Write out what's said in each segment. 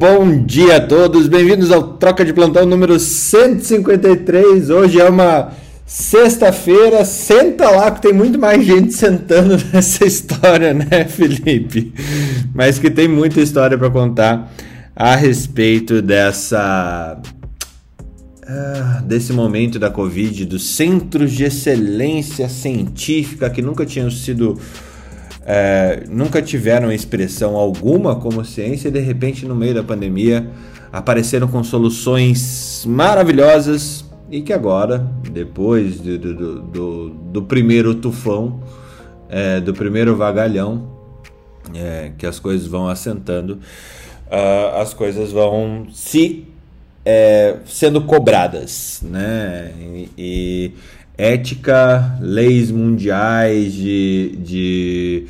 bom dia a todos, bem-vindos ao Troca de Plantão número 153. Hoje é uma sexta-feira, senta lá que tem muito mais gente sentando nessa história, né, Felipe? Mas que tem muita história para contar a respeito dessa ah, desse momento da Covid, dos centros de excelência científica que nunca tinham sido é, nunca tiveram expressão alguma como ciência e de repente no meio da pandemia apareceram com soluções maravilhosas e que agora, depois do, do, do, do primeiro tufão, é, do primeiro vagalhão, é, que as coisas vão assentando, uh, as coisas vão se é, sendo cobradas, né? E, e ética, leis mundiais de, de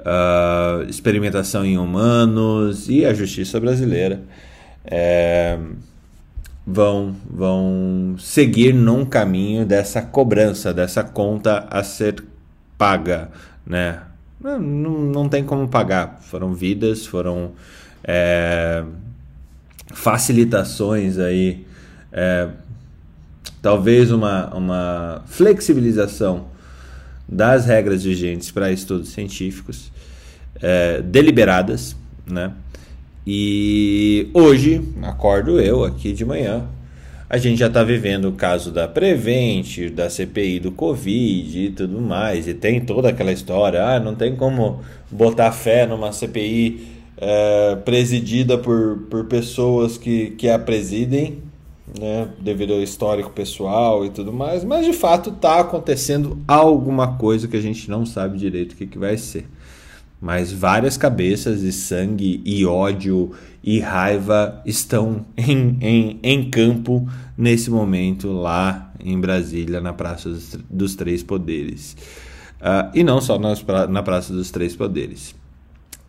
uh, experimentação em humanos e a justiça brasileira é, vão, vão seguir num caminho dessa cobrança, dessa conta a ser paga, né? Não, não, tem como pagar. Foram vidas, foram é, facilitações aí é, talvez uma, uma flexibilização das regras vigentes para estudos científicos é, deliberadas, né? E hoje, acordo eu aqui de manhã, a gente já está vivendo o caso da Prevent, da CPI do Covid e tudo mais, e tem toda aquela história, ah, não tem como botar fé numa CPI é, presidida por, por pessoas que, que a presidem, né, devido ao histórico pessoal e tudo mais, mas de fato está acontecendo alguma coisa que a gente não sabe direito o que, que vai ser. Mas várias cabeças e sangue e ódio e raiva estão em, em, em campo nesse momento lá em Brasília, na Praça dos, dos Três Poderes. Uh, e não só nas, na Praça dos Três Poderes.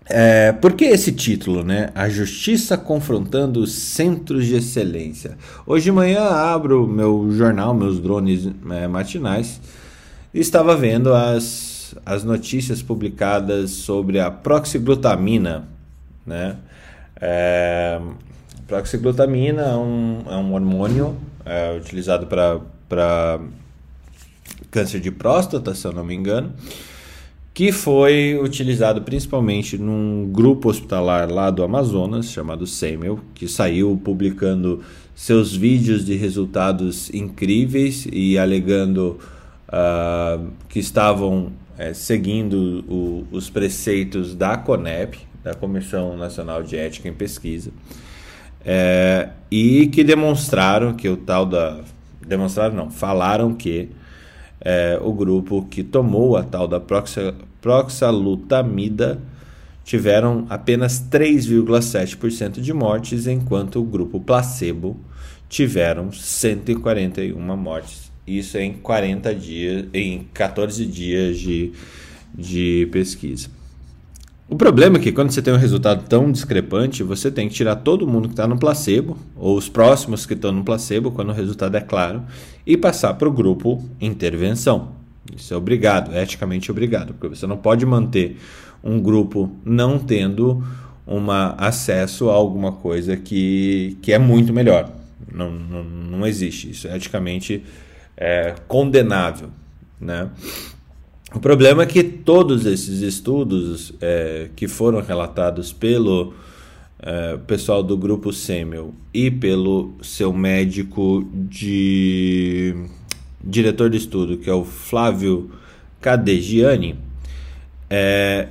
É, por que esse título, né? A Justiça confrontando os centros de excelência. Hoje de manhã abro meu jornal, meus drones é, matinais, e estava vendo as, as notícias publicadas sobre a proxiglutamina, né? É, proxiglutamina é um, é um hormônio é, utilizado para câncer de próstata, se eu não me engano que foi utilizado principalmente num grupo hospitalar lá do Amazonas, chamado Semel, que saiu publicando seus vídeos de resultados incríveis e alegando uh, que estavam é, seguindo o, os preceitos da CONEP, da Comissão Nacional de Ética em Pesquisa, é, e que demonstraram que o tal da. Demonstraram não, falaram que é, o grupo que tomou a tal da proxalutamida tiveram apenas 3,7% de mortes, enquanto o grupo placebo tiveram 141 mortes. Isso em 40 dias, em 14 dias de, de pesquisa. O problema é que quando você tem um resultado tão discrepante, você tem que tirar todo mundo que está no placebo, ou os próximos que estão no placebo, quando o resultado é claro, e passar para o grupo intervenção. Isso é obrigado, eticamente obrigado, porque você não pode manter um grupo não tendo um acesso a alguma coisa que, que é muito melhor. Não, não, não existe. Isso é eticamente é, condenável. Né? O problema é que todos esses estudos é, que foram relatados pelo é, pessoal do grupo Semel e pelo seu médico de diretor de estudo, que é o Flávio Cadegiani, é,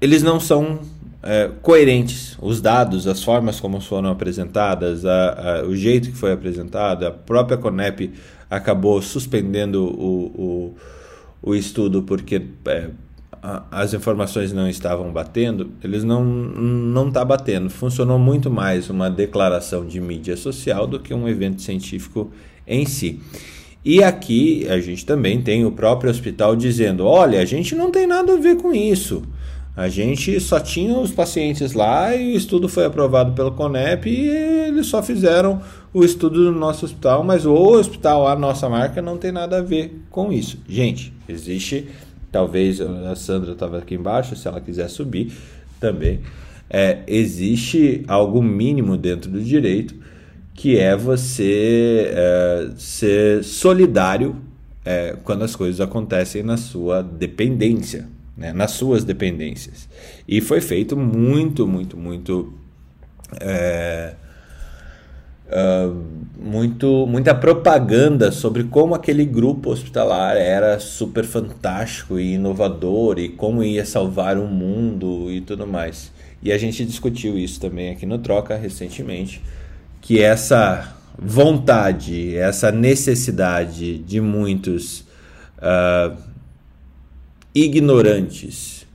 eles não são é, coerentes. Os dados, as formas como foram apresentadas, a, a, o jeito que foi apresentado, a própria Conep acabou suspendendo o, o o estudo porque é, a, as informações não estavam batendo, eles não não tá batendo. Funcionou muito mais uma declaração de mídia social do que um evento científico em si. E aqui a gente também tem o próprio hospital dizendo: olha, a gente não tem nada a ver com isso. A gente só tinha os pacientes lá e o estudo foi aprovado pelo CONEP e eles só fizeram o estudo no nosso hospital, mas o hospital, a nossa marca, não tem nada a ver com isso. Gente, existe, talvez a Sandra estava aqui embaixo, se ela quiser subir também. é, existe algo mínimo dentro do direito que é você é, ser solidário é, quando as coisas acontecem na sua dependência, né, nas suas dependências. E foi feito muito, muito, muito. É, uh, muito muita propaganda sobre como aquele grupo hospitalar era super fantástico e inovador e como ia salvar o mundo e tudo mais. E a gente discutiu isso também aqui no Troca recentemente, que essa vontade, essa necessidade de muitos uh, ignorantes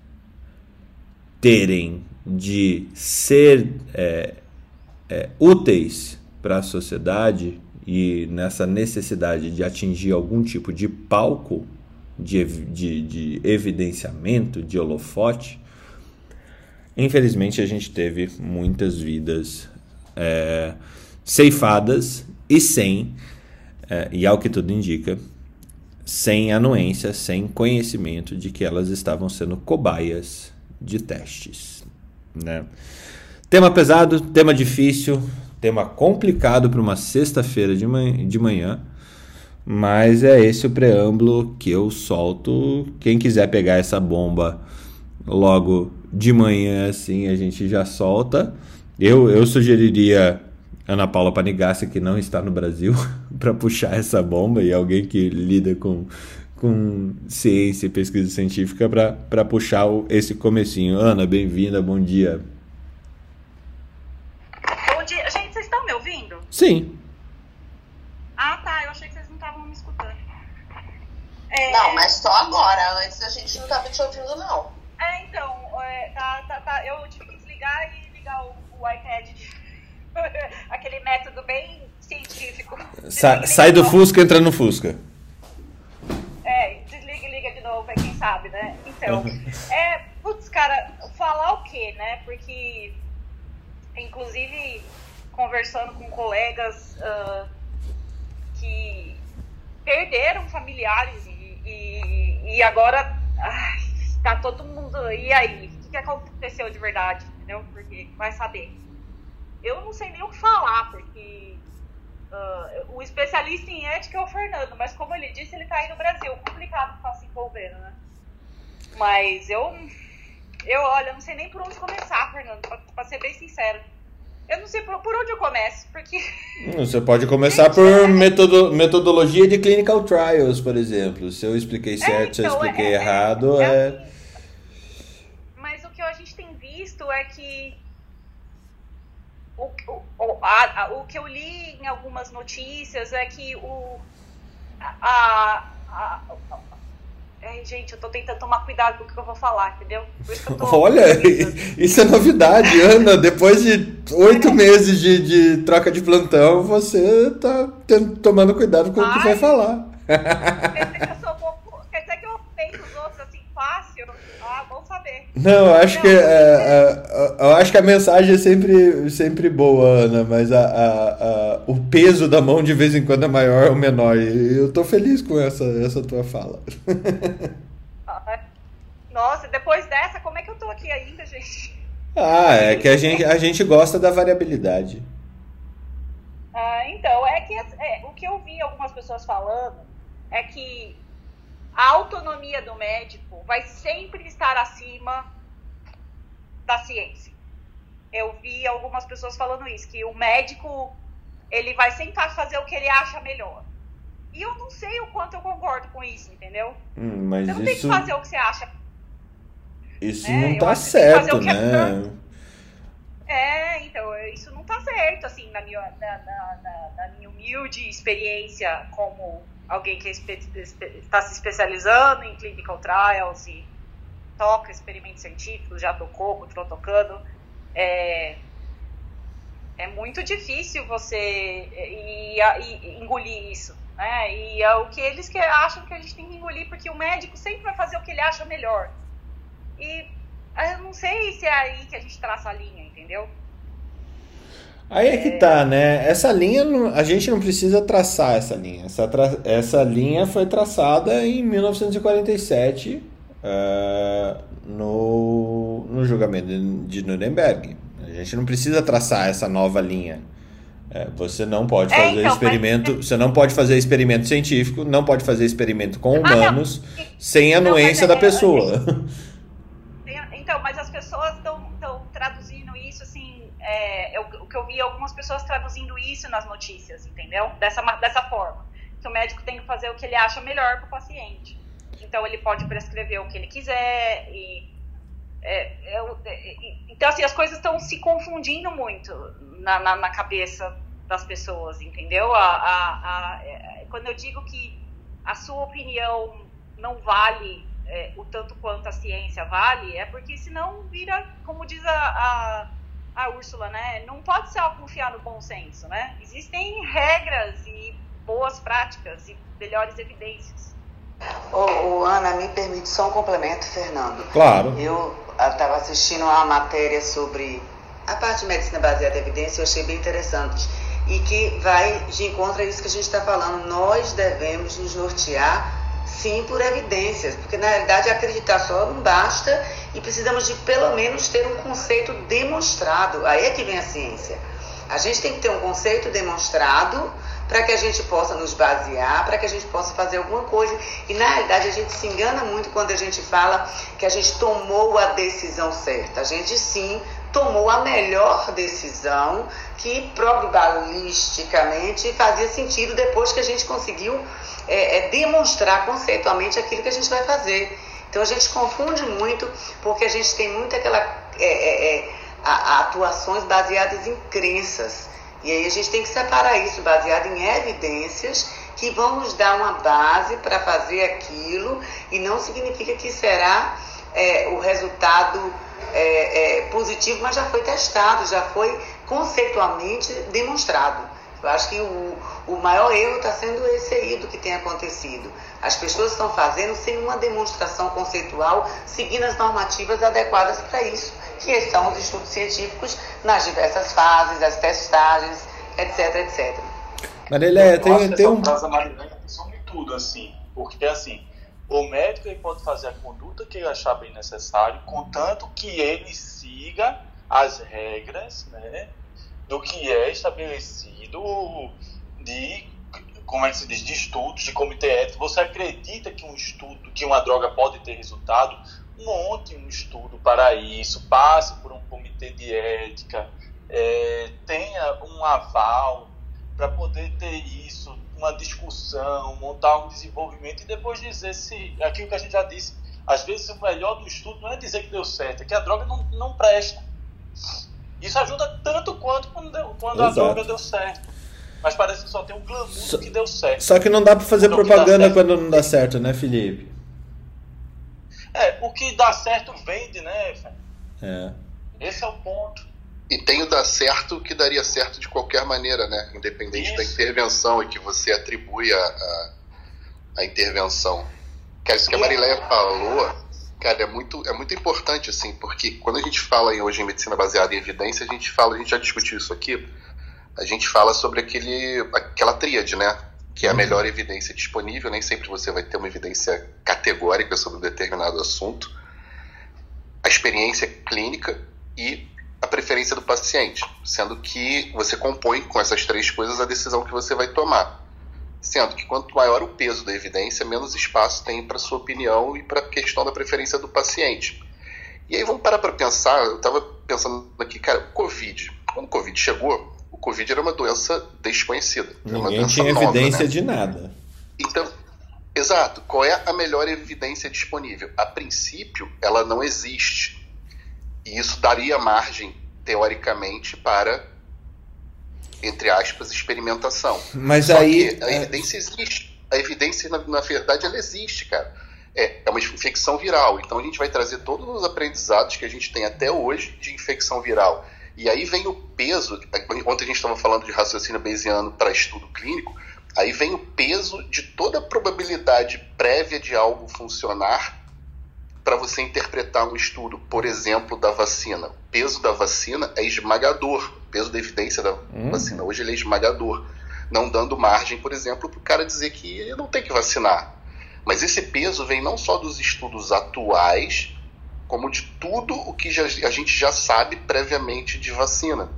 terem de ser é, é, úteis para a sociedade e nessa necessidade de atingir algum tipo de palco de, de, de evidenciamento, de holofote, infelizmente a gente teve muitas vidas é, ceifadas e sem, é, e ao que tudo indica, sem anuência, sem conhecimento de que elas estavam sendo cobaias de testes. Né? Tema pesado, tema difícil, tema complicado para uma sexta-feira de, manhã, de manhã, mas é esse o preâmbulo que eu solto. Quem quiser pegar essa bomba logo de manhã, assim, a gente já solta. Eu, eu sugeriria Ana Paula Panigassi, que não está no Brasil, para puxar essa bomba e alguém que lida com, com ciência e pesquisa científica para puxar o, esse comecinho. Ana, bem-vinda, bom dia. Bom dia. Gente, vocês estão me ouvindo? Sim. Ah, tá. Eu achei que vocês não estavam me escutando. É... Não, mas só agora. Antes a gente não estava te ouvindo, não. É, então. É, tá, tá, tá. Eu tive que desligar e ligar o, o iPad aquele método bem científico. Sa sai do Fusca, entra no Fusca. É, desliga e liga de novo, é quem sabe, né? Então, é, putz, cara, falar o quê, né? Porque, inclusive, conversando com colegas uh, que perderam familiares e, e, e agora ai, tá todo mundo. E aí? O que aconteceu de verdade? Entendeu? Porque vai saber eu não sei nem o que falar, porque uh, o especialista em ética é o Fernando, mas como ele disse, ele está aí no Brasil. Complicado ficar se envolvendo, né? Mas eu, eu, olha, não sei nem por onde começar, Fernando, para ser bem sincero. Eu não sei por, por, onde eu começo, porque. Você pode começar por é... metodo, metodologia de clinical trials, por exemplo. Se eu expliquei é, certo, é, então, se eu então, expliquei é, errado, é. é... Assim, mas o que a gente tem visto é que o, o, a, a, o que eu li em algumas notícias é que o, a, a, Ai, gente, eu tô tentando tomar cuidado com o que eu vou falar, entendeu? Olha, isso é novidade, Ana. Depois de oito meses de, de, troca de plantão, você tá tendo, tomando cuidado com Ai, o que vai falar. Que eu, sou, quer dizer que eu peito os outros assim Ah, bom saber. Não, eu acho, não, que, é, é, eu acho que a mensagem é sempre, sempre boa, Ana, mas a, a, a, o peso da mão de vez em quando é maior ou menor. E eu tô feliz com essa, essa tua fala. Nossa, depois dessa, como é que eu tô aqui ainda, gente? Ah, é que a gente, a gente gosta da variabilidade. Ah, então, é que é, o que eu vi algumas pessoas falando é que a autonomia do médico vai sempre estar acima da ciência. Eu vi algumas pessoas falando isso, que o médico ele vai sempre fazer o que ele acha melhor. E eu não sei o quanto eu concordo com isso, entendeu? Hum, mas você não isso... tem que fazer o que você acha. Isso né? não tá certo, né? É, então, isso não tá certo, assim, na minha, na, na, na, na minha humilde experiência como alguém que está se especializando em clinical trials e toca experimentos científicos, já tocou, continuou tocando, é, é muito difícil você ir, ir, engolir isso. Né? E é o que eles que acham que a gente tem que engolir, porque o médico sempre vai fazer o que ele acha melhor. E eu não sei se é aí que a gente traça a linha, entendeu? Aí é que tá, né? Essa linha, a gente não precisa traçar essa linha. Essa, tra... essa linha foi traçada em 1947, uh, no, no julgamento de Nuremberg. A gente não precisa traçar essa nova linha. É, você não pode é, fazer então, experimento, mas... você não pode fazer experimento científico, não pode fazer experimento com humanos ah, sem a anuência da é, pessoa. Então, mas as pessoas estão traduzindo isso assim, é, eu, o que eu vi algumas pessoas traduzindo isso nas notícias, entendeu? Dessa, dessa forma, que o médico tem que fazer o que ele acha melhor para o paciente. Então ele pode prescrever o que ele quiser e é, é, então assim as coisas estão se confundindo muito na, na, na cabeça das pessoas, entendeu? A, a, a, é, quando eu digo que a sua opinião não vale é, o tanto quanto a ciência vale, é porque senão vira, como diz a, a, a Úrsula, né? Não pode só confiar no bom senso, né? Existem regras e boas práticas e melhores evidências. Ô, Ana, me permite só um complemento, Fernando. Claro. Eu estava assistindo uma matéria sobre a parte de medicina baseada em evidência, eu achei bem interessante e que vai de encontro a isso que a gente está falando. Nós devemos nos nortear, sim, por evidências, porque na realidade acreditar só não basta e precisamos de pelo menos ter um conceito demonstrado. Aí é que vem a ciência. A gente tem que ter um conceito demonstrado para que a gente possa nos basear, para que a gente possa fazer alguma coisa. E na realidade a gente se engana muito quando a gente fala que a gente tomou a decisão certa. A gente sim tomou a melhor decisão que probabilisticamente fazia sentido depois que a gente conseguiu é, é, demonstrar conceitualmente aquilo que a gente vai fazer. Então a gente confunde muito porque a gente tem muito aquela é, é, é a, a atuações baseadas em crenças. E aí a gente tem que separar isso baseado em evidências que vão nos dar uma base para fazer aquilo e não significa que será é, o resultado é, é, positivo, mas já foi testado, já foi conceitualmente demonstrado. Eu acho que o, o maior erro está sendo esse aí do que tem acontecido. As pessoas estão fazendo sem uma demonstração conceitual, seguindo as normativas adequadas para isso, que são os estudos científicos nas diversas fases, as testagens, etc, etc. Marília, tem, tem um... Marilene resume tudo, assim, porque assim, o médico ele pode fazer a conduta que ele achar bem necessário, contanto que ele siga as regras né, do que é estabelecido de como é que se diz, de estudos, de comitê ético, você acredita que um estudo, que uma droga pode ter resultado, monte um estudo para isso, passe por um comitê de ética, é, tenha um aval para poder ter isso uma discussão, montar um desenvolvimento e depois dizer se aquilo que a gente já disse. Às vezes o melhor do estudo não é dizer que deu certo, é que a droga não, não presta. Isso ajuda tanto quanto quando, quando a droga deu certo. Mas parece que só tem um glamour só, que deu certo. Só que não dá para fazer propaganda quando não dá certo, né, Felipe? É, o que dá certo vende, né, É. Esse é o ponto. E tem o dar certo que daria certo de qualquer maneira, né? Independente isso. da intervenção e que você atribui a, a, a intervenção. Cara, isso que a Marileia falou, cara, é muito, é muito importante, assim, porque quando a gente fala em, hoje em medicina baseada em evidência, a gente fala, a gente já discutiu isso aqui, a gente fala sobre aquele, aquela tríade, né? Que é a uhum. melhor evidência disponível, nem sempre você vai ter uma evidência categórica sobre um determinado assunto. A experiência clínica e a preferência do paciente, sendo que você compõe com essas três coisas a decisão que você vai tomar. Sendo que quanto maior o peso da evidência, menos espaço tem para sua opinião e para a questão da preferência do paciente. E aí vamos parar para pensar, eu estava pensando aqui, cara, o Covid, quando o Covid chegou, o Covid era uma doença desconhecida. Ninguém doença tinha nova, evidência né? de nada. Então, exato, qual é a melhor evidência disponível? A princípio, ela não existe e isso daria margem, teoricamente, para, entre aspas, experimentação. Mas Só aí. a é evidência existe. A evidência, na, na verdade, ela existe, cara. É, é uma infecção viral. Então a gente vai trazer todos os aprendizados que a gente tem até hoje de infecção viral. E aí vem o peso. Ontem a gente estava falando de raciocínio bayesiano para estudo clínico. Aí vem o peso de toda a probabilidade prévia de algo funcionar para você interpretar um estudo, por exemplo, da vacina. O peso da vacina é esmagador. O peso da evidência da hum. vacina hoje ele é esmagador. Não dando margem, por exemplo, para o cara dizer que ele não tem que vacinar. Mas esse peso vem não só dos estudos atuais, como de tudo o que já, a gente já sabe previamente de vacina.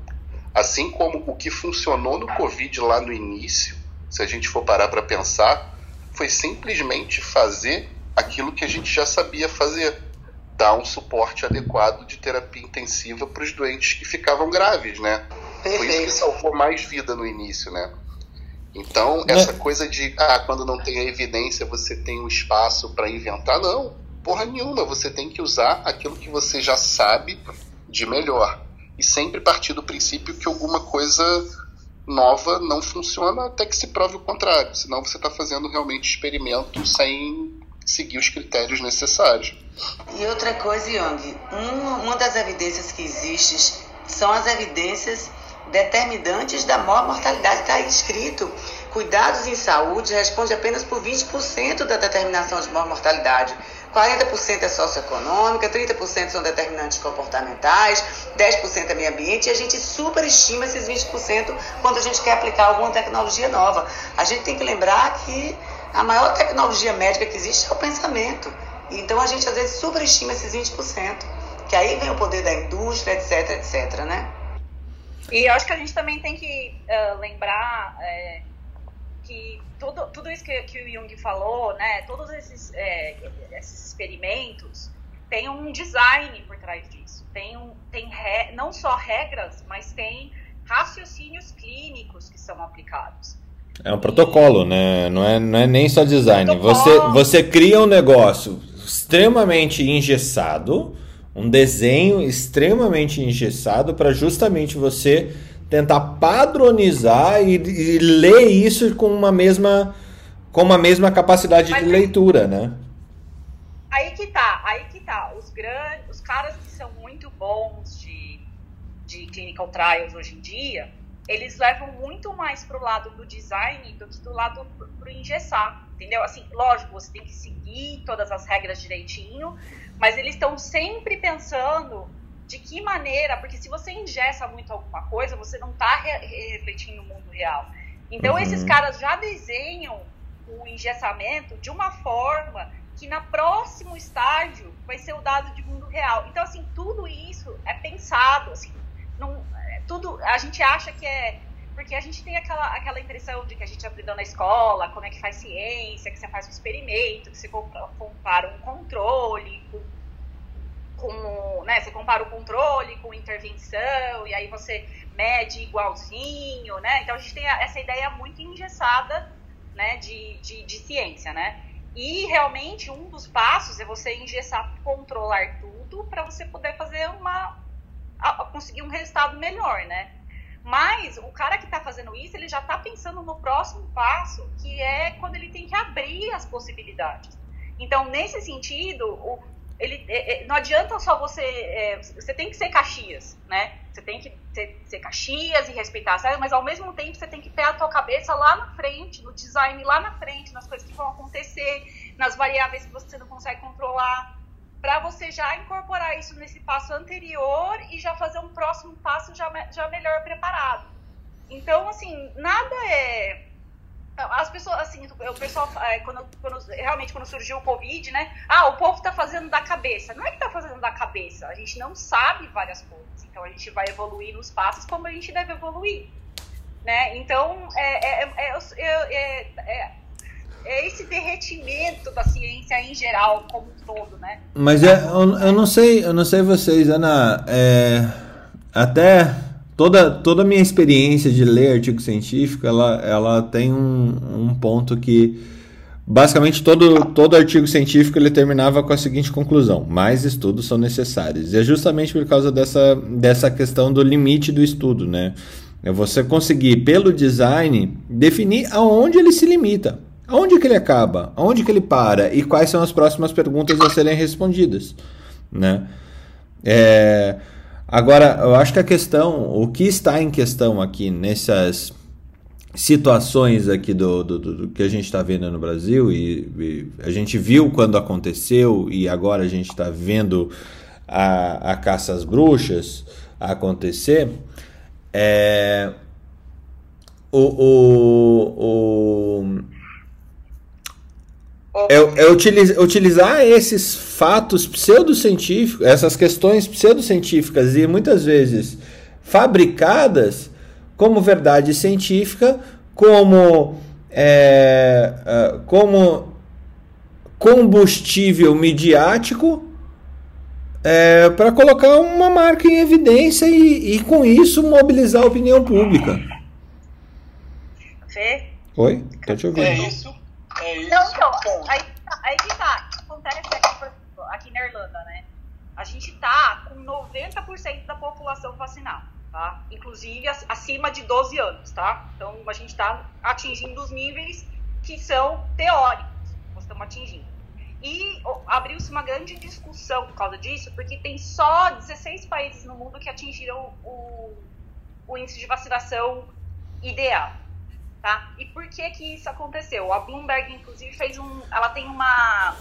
Assim como o que funcionou no Covid lá no início, se a gente for parar para pensar, foi simplesmente fazer aquilo que a gente já sabia fazer, dar um suporte adequado de terapia intensiva para os doentes que ficavam graves, né? Perfeito. Foi isso que salvou mais vida no início, né? Então, essa coisa de, ah, quando não tem a evidência, você tem um espaço para inventar, não. Porra nenhuma, você tem que usar aquilo que você já sabe de melhor. E sempre partir do princípio que alguma coisa nova não funciona até que se prove o contrário. Senão você está fazendo realmente experimento sem seguir os critérios necessários. E outra coisa, Young, uma, uma das evidências que existe são as evidências determinantes da mortalidade. Está escrito: cuidados em saúde responde apenas por 20% da determinação de mortalidade. 40% é socioeconômica, 30% são determinantes comportamentais, 10% é meio ambiente, e a gente superestima esses 20% quando a gente quer aplicar alguma tecnologia nova. A gente tem que lembrar que a maior tecnologia médica que existe é o pensamento. Então a gente às vezes superestima esses 20%, que aí vem o poder da indústria, etc, etc, né? E eu acho que a gente também tem que uh, lembrar é, que tudo, tudo isso que, que, o Jung falou, né, todos esses, é, esses experimentos, tem um design por trás disso. Tem, um, tem re, não só regras, mas tem raciocínios clínicos que são aplicados. É um protocolo, né? Não é, não é nem só design. Você, você cria um negócio extremamente engessado um desenho extremamente engessado para justamente você tentar padronizar e, e, ler isso com uma mesma com uma mesma capacidade Mas de leitura, né? Aí que tá, aí que tá. Os grandes, os caras que são muito bons de, de clinical trials hoje em dia, eles levam muito mais pro lado do design do que do lado pro, pro engessar, entendeu? Assim, lógico, você tem que seguir todas as regras direitinho, mas eles estão sempre pensando de que maneira, porque se você ingessa muito alguma coisa, você não está re refletindo o mundo real. Então uhum. esses caras já desenham o engessamento de uma forma que na próximo estágio vai ser o dado de mundo real. Então assim, tudo isso é pensado, assim, não, tudo a gente acha que é porque a gente tem aquela, aquela impressão de que a gente aprendeu na escola, como é que faz ciência, que você faz um experimento, que você compara um controle com, com né, você compara o controle com intervenção, e aí você mede igualzinho, né? Então a gente tem essa ideia muito engessada, né, de, de, de ciência, né? E realmente um dos passos é você engessar, controlar tudo para você poder fazer uma conseguir um resultado melhor, né? Mas o cara que está fazendo isso, ele já está pensando no próximo passo, que é quando ele tem que abrir as possibilidades. Então, nesse sentido, o, ele, é, é, não adianta só você. É, você tem que ser Caxias, né? Você tem que ser, ser Caxias e respeitar, mas ao mesmo tempo você tem que ter a tua cabeça lá na frente, no design lá na frente, nas coisas que vão acontecer, nas variáveis que você não consegue controlar para você já incorporar isso nesse passo anterior e já fazer um próximo passo já, já melhor preparado. Então, assim, nada é. As pessoas, assim, o pessoal, é, quando, quando, realmente quando surgiu o Covid, né? Ah, o povo tá fazendo da cabeça. Não é que tá fazendo da cabeça, a gente não sabe várias coisas. Então a gente vai evoluir nos passos como a gente deve evoluir. Né? Então, é, é, é, é é esse derretimento da ciência em geral, como um todo, né? Mas é, eu, eu não sei, eu não sei vocês, Ana, é, até toda toda a minha experiência de ler artigo científico, ela, ela tem um, um ponto que basicamente todo, todo artigo científico ele terminava com a seguinte conclusão: mais estudos são necessários. E é justamente por causa dessa, dessa questão do limite do estudo, né? É você conseguir, pelo design, definir aonde ele se limita. Aonde que ele acaba? Aonde que ele para? E quais são as próximas perguntas a serem respondidas? Né? É, agora, eu acho que a questão, o que está em questão aqui nessas situações aqui do, do, do que a gente está vendo no Brasil e, e, a gente viu quando aconteceu e agora a gente está vendo a, a caça às bruxas acontecer é o, o, o é, é utilizar, utilizar esses fatos pseudocientíficos, essas questões pseudocientíficas e muitas vezes fabricadas como verdade científica, como, é, é como combustível midiático é, para colocar uma marca em evidência e, e, com isso mobilizar a opinião pública. Fê? Oi? Tô te ouvindo. É isso. É isso. Não, então, aí, aí que tá. Acontece aqui, por exemplo, aqui na Irlanda, né? A gente tá com 90% da população vacinada, tá? Inclusive acima de 12 anos, tá? Então a gente tá atingindo os níveis que são teóricos. Nós estamos atingindo. E abriu-se uma grande discussão por causa disso, porque tem só 16 países no mundo que atingiram o, o índice de vacinação ideal. Tá? E por que que isso aconteceu? A Bloomberg, inclusive, fez um. Ela tem uma.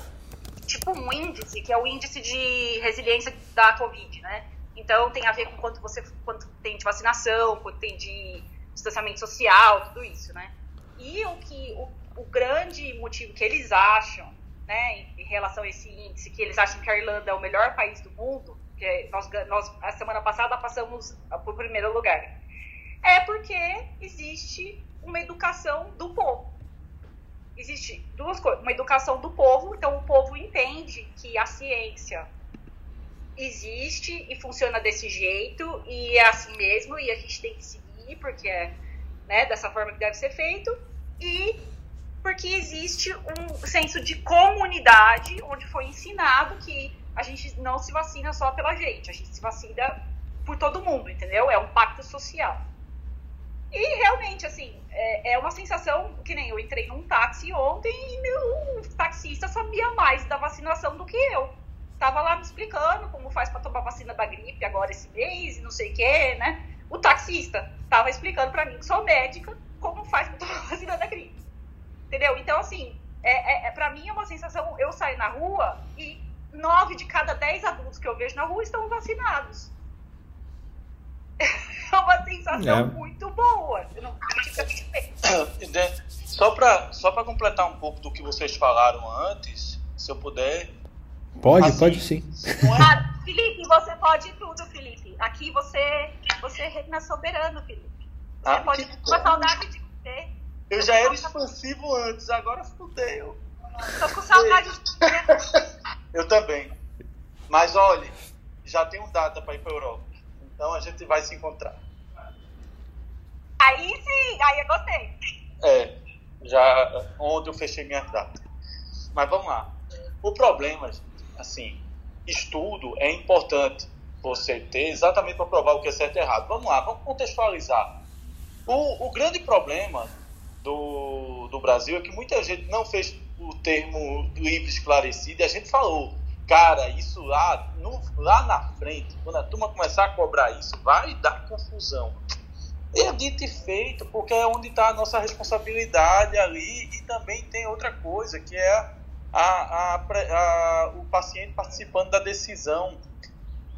Tipo um índice, que é o índice de resiliência da Covid, né? Então tem a ver com quanto você quanto tem de vacinação, quanto tem de distanciamento social, tudo isso, né? E o que o, o grande motivo que eles acham né, em relação a esse índice, que eles acham que a Irlanda é o melhor país do mundo, que nós, nós a semana passada passamos por primeiro lugar, é porque existe uma educação do povo. Existe duas coisas, uma educação do povo, então o povo entende que a ciência existe e funciona desse jeito e é assim mesmo e a gente tem que seguir porque é né, dessa forma que deve ser feito e porque existe um senso de comunidade onde foi ensinado que a gente não se vacina só pela gente, a gente se vacina por todo mundo, entendeu? É um pacto social. E realmente, assim, é, é uma sensação que nem eu entrei num táxi ontem e meu taxista sabia mais da vacinação do que eu. Tava lá me explicando como faz para tomar vacina da gripe agora esse mês e não sei o que, né? O taxista tava explicando para mim, que sou médica, como faz para tomar vacina da gripe. Entendeu? Então, assim, é, é, é, pra mim é uma sensação. Eu saio na rua e nove de cada dez adultos que eu vejo na rua estão vacinados. É uma sensação é. muito boa. Não... Só para só pra completar um pouco do que vocês falaram antes, se eu puder. Pode, assim, pode sim. É... Ah, Felipe, você pode tudo, Felipe. Aqui você, você reina soberano, Felipe. Você ah, pode. Com saudade de você. Eu já era expansivo antes, agora fudeu. Tô com saudade de Eu também. Mas olha, já tenho data para ir para Europa. Então a gente vai se encontrar. Aí sim, aí eu gostei. É, já ontem eu fechei minha data. Mas vamos lá. O problema, assim, estudo é importante você ter exatamente para provar o que é certo e errado. Vamos lá, vamos contextualizar. O, o grande problema do, do Brasil é que muita gente não fez o termo livre esclarecido e a gente falou, cara, isso lá, no, lá na frente, quando a turma começar a cobrar isso, vai dar confusão. É dito e feito, porque é onde está a nossa responsabilidade ali e também tem outra coisa, que é a, a, a, o paciente participando da decisão.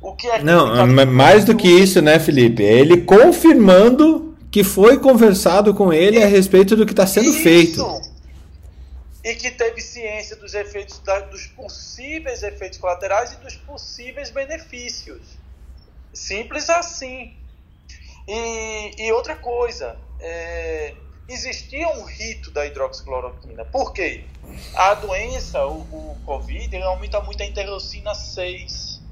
O que é Não, mais do que isso, né, Felipe? É ele confirmando que foi conversado com ele a respeito do que está sendo Isso. feito. E que teve ciência dos efeitos, dos possíveis efeitos colaterais e dos possíveis benefícios. Simples assim. E, e outra coisa, é, existia um rito da hidroxicloroquina. Por quê? A doença, o, o Covid, aumenta muito a interleucina 6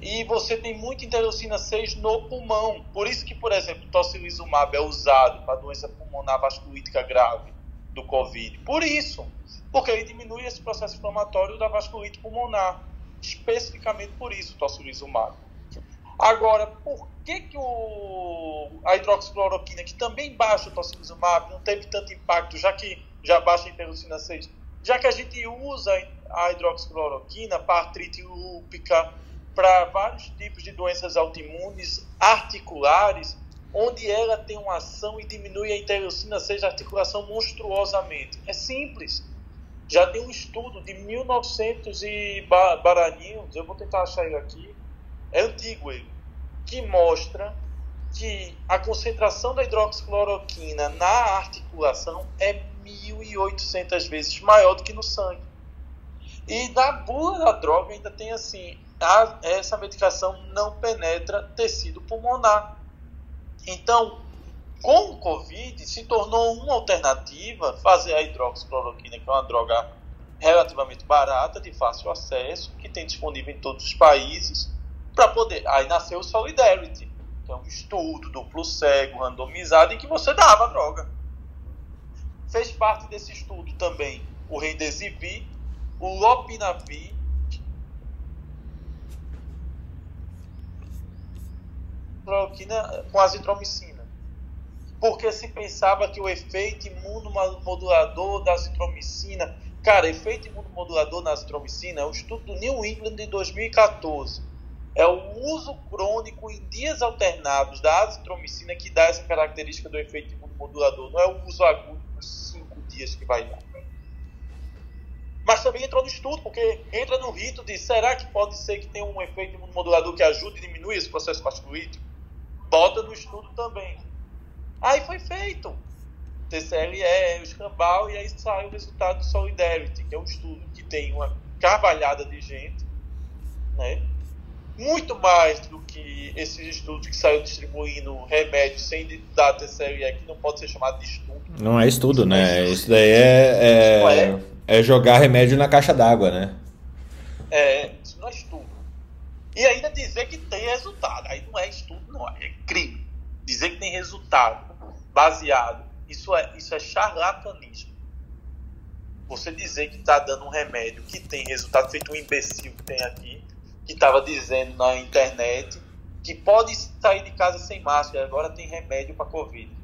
e você tem muita interleucina 6 no pulmão. Por isso que, por exemplo, tocilizumab é usado para doença pulmonar vasculítica grave do COVID. Por isso, porque ele diminui esse processo inflamatório da vasculite pulmonar. Especificamente por isso, tocilizumab. Agora, por que, que o, a hidroxicloroquina, que também baixa o tocilizumab, não teve tanto impacto, já que já baixa a interleucina 6? Já que a gente usa a hidroxicloroquina para artrite lúpica, para vários tipos de doenças autoimunes articulares, onde ela tem uma ação e diminui a interleucina 6 da articulação monstruosamente. É simples. Já tem um estudo de 1900 e baraninhos, eu vou tentar achar ele aqui, é antigo ele, que mostra que a concentração da hidroxicloroquina na articulação é 1.800 vezes maior do que no sangue. E na bula da droga ainda tem assim, a, essa medicação não penetra tecido pulmonar. Então, com o Covid, se tornou uma alternativa fazer a hidroxicloroquina, que é uma droga relativamente barata, de fácil acesso, que tem disponível em todos os países, para poder. Aí nasceu o Solidarity, que é um estudo duplo cego, randomizado, em que você dava a droga. Fez parte desse estudo também o Remdesivir, o Lopinavir, cloroquina com azitromicina. Porque se pensava que o efeito imunomodulador da azitromicina, cara, efeito imunomodulador na azitromicina é o estudo do New England de 2014. É o uso crônico em dias alternados da azitromicina que dá essa característica do efeito imunomodulador. Não é o uso agudo nos cinco dias que vai dar mas também entrou no estudo, porque entra no rito de será que pode ser que tenha um efeito imunomodulador que ajude a diminuir esse processo vasculítico? Bota no estudo também. Aí foi feito. TCLE, o escambau, e aí sai o resultado do Solidarity, que é um estudo que tem uma carvalhada de gente, né? Muito mais do que esses estudos que saiu distribuindo remédios sem dar TCLE, que não pode ser chamado de estudo. Não é estudo, né? Isso daí é... é... é é jogar remédio na caixa d'água, né? É, isso não é estudo. E ainda dizer que tem resultado. Aí não é estudo, não é, é crime. Dizer que tem resultado baseado, isso é, isso é charlatanismo. Você dizer que está dando um remédio que tem resultado, feito um imbecil que tem aqui, que estava dizendo na internet que pode sair de casa sem máscara, agora tem remédio para Covid.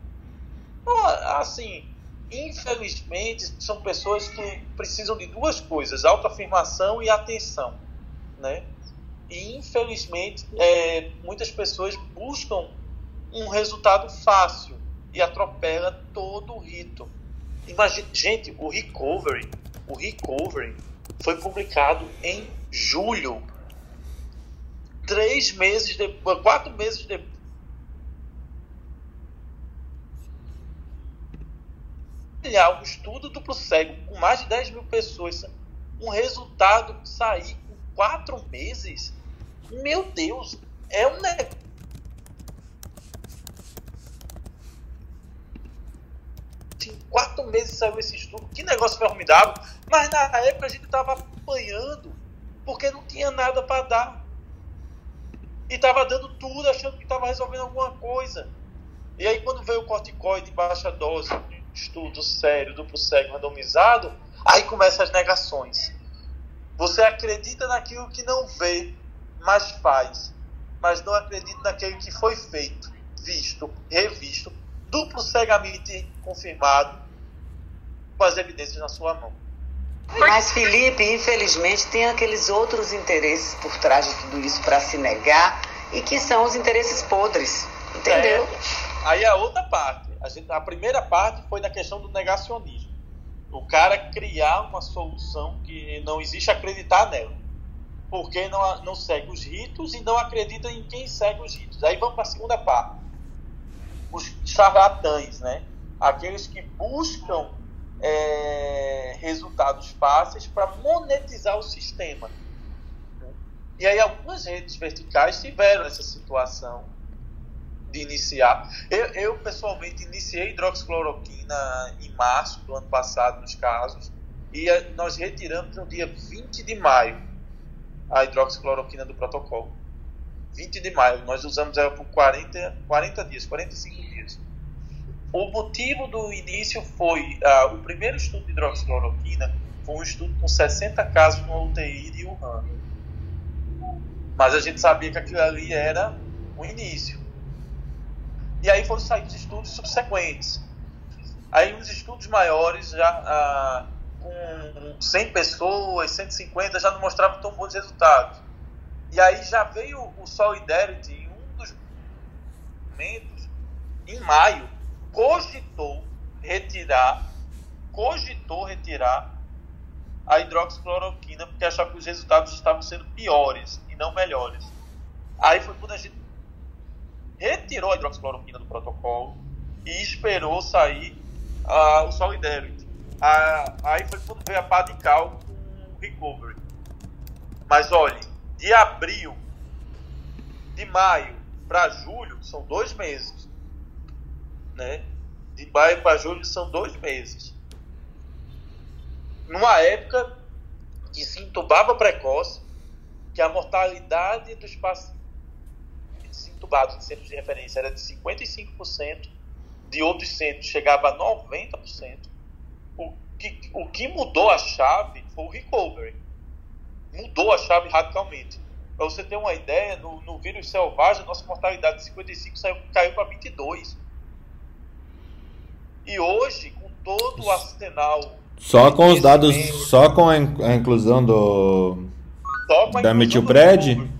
Assim, infelizmente, são pessoas que precisam de duas coisas: autoafirmação e atenção, né? E infelizmente, é, muitas pessoas buscam um resultado fácil e atropela todo o rito. Imagina, gente, o Recovery, o Recovery foi publicado em julho, três meses depois, quatro meses depois um estudo duplo cego com mais de 10 mil pessoas, um resultado sair quatro meses, meu Deus, é um negócio. Em quatro meses saiu esse estudo, que negócio formidável. Mas na época a gente estava apanhando, porque não tinha nada para dar. E estava dando tudo, achando que estava resolvendo alguma coisa. E aí, quando veio o corticoide de baixa dose, estudo sério, duplo cego, randomizado, aí começam as negações. Você acredita naquilo que não vê, mas faz. Mas não acredita naquilo que foi feito, visto, revisto, duplo cegamente confirmado, com as evidências na sua mão. Mas, Felipe, infelizmente, tem aqueles outros interesses por trás de tudo isso para se negar e que são os interesses podres. Entendeu? É, aí a outra parte. A, gente, a primeira parte foi da questão do negacionismo. O cara criar uma solução que não existe, acreditar nela. Porque não, não segue os ritos e não acredita em quem segue os ritos. Aí vamos para a segunda parte. Os charlatães, né? Aqueles que buscam é, resultados fáceis para monetizar o sistema. E aí algumas redes verticais tiveram essa situação de iniciar. Eu, eu, pessoalmente iniciei hidroxicloroquina em março do ano passado, nos casos, e nós retiramos no dia 20 de maio a hidroxicloroquina do protocolo. 20 de maio, nós usamos ela por 40, 40 dias, 45 dias. O motivo do início foi uh, o primeiro estudo de hidroxicloroquina foi um estudo com 60 casos no UTI de Wuhan. Mas a gente sabia que aquilo ali era o início. E aí foram sair os estudos subsequentes. Aí os estudos maiores, já ah, com 100 pessoas, 150, já não mostravam tão bons resultados. E aí já veio o Solidarity em um dos momentos, em maio, cogitou retirar, cogitou retirar a hidroxicloroquina porque achava que os resultados estavam sendo piores e não melhores. Aí foi quando a gente retirou a hidroxicloroquina do protocolo e esperou sair uh, o Solidarity. Uh, aí foi quando veio a Padical com o Recovery. Mas olhe, de abril, de maio para julho, são dois meses. Né? De maio para julho são dois meses. Numa época que se entubava precoce, que a mortalidade dos pacientes entubados em centros de referência era de 55%, de outros centros chegava a 90%. O que, o que mudou a chave foi o recovery. Mudou a chave radicalmente. Para você ter uma ideia, no, no vírus selvagem, a nossa mortalidade de 55 saiu, caiu para 22. E hoje, com todo o arsenal. Só com os dados, só com a inclusão do. da metilpred?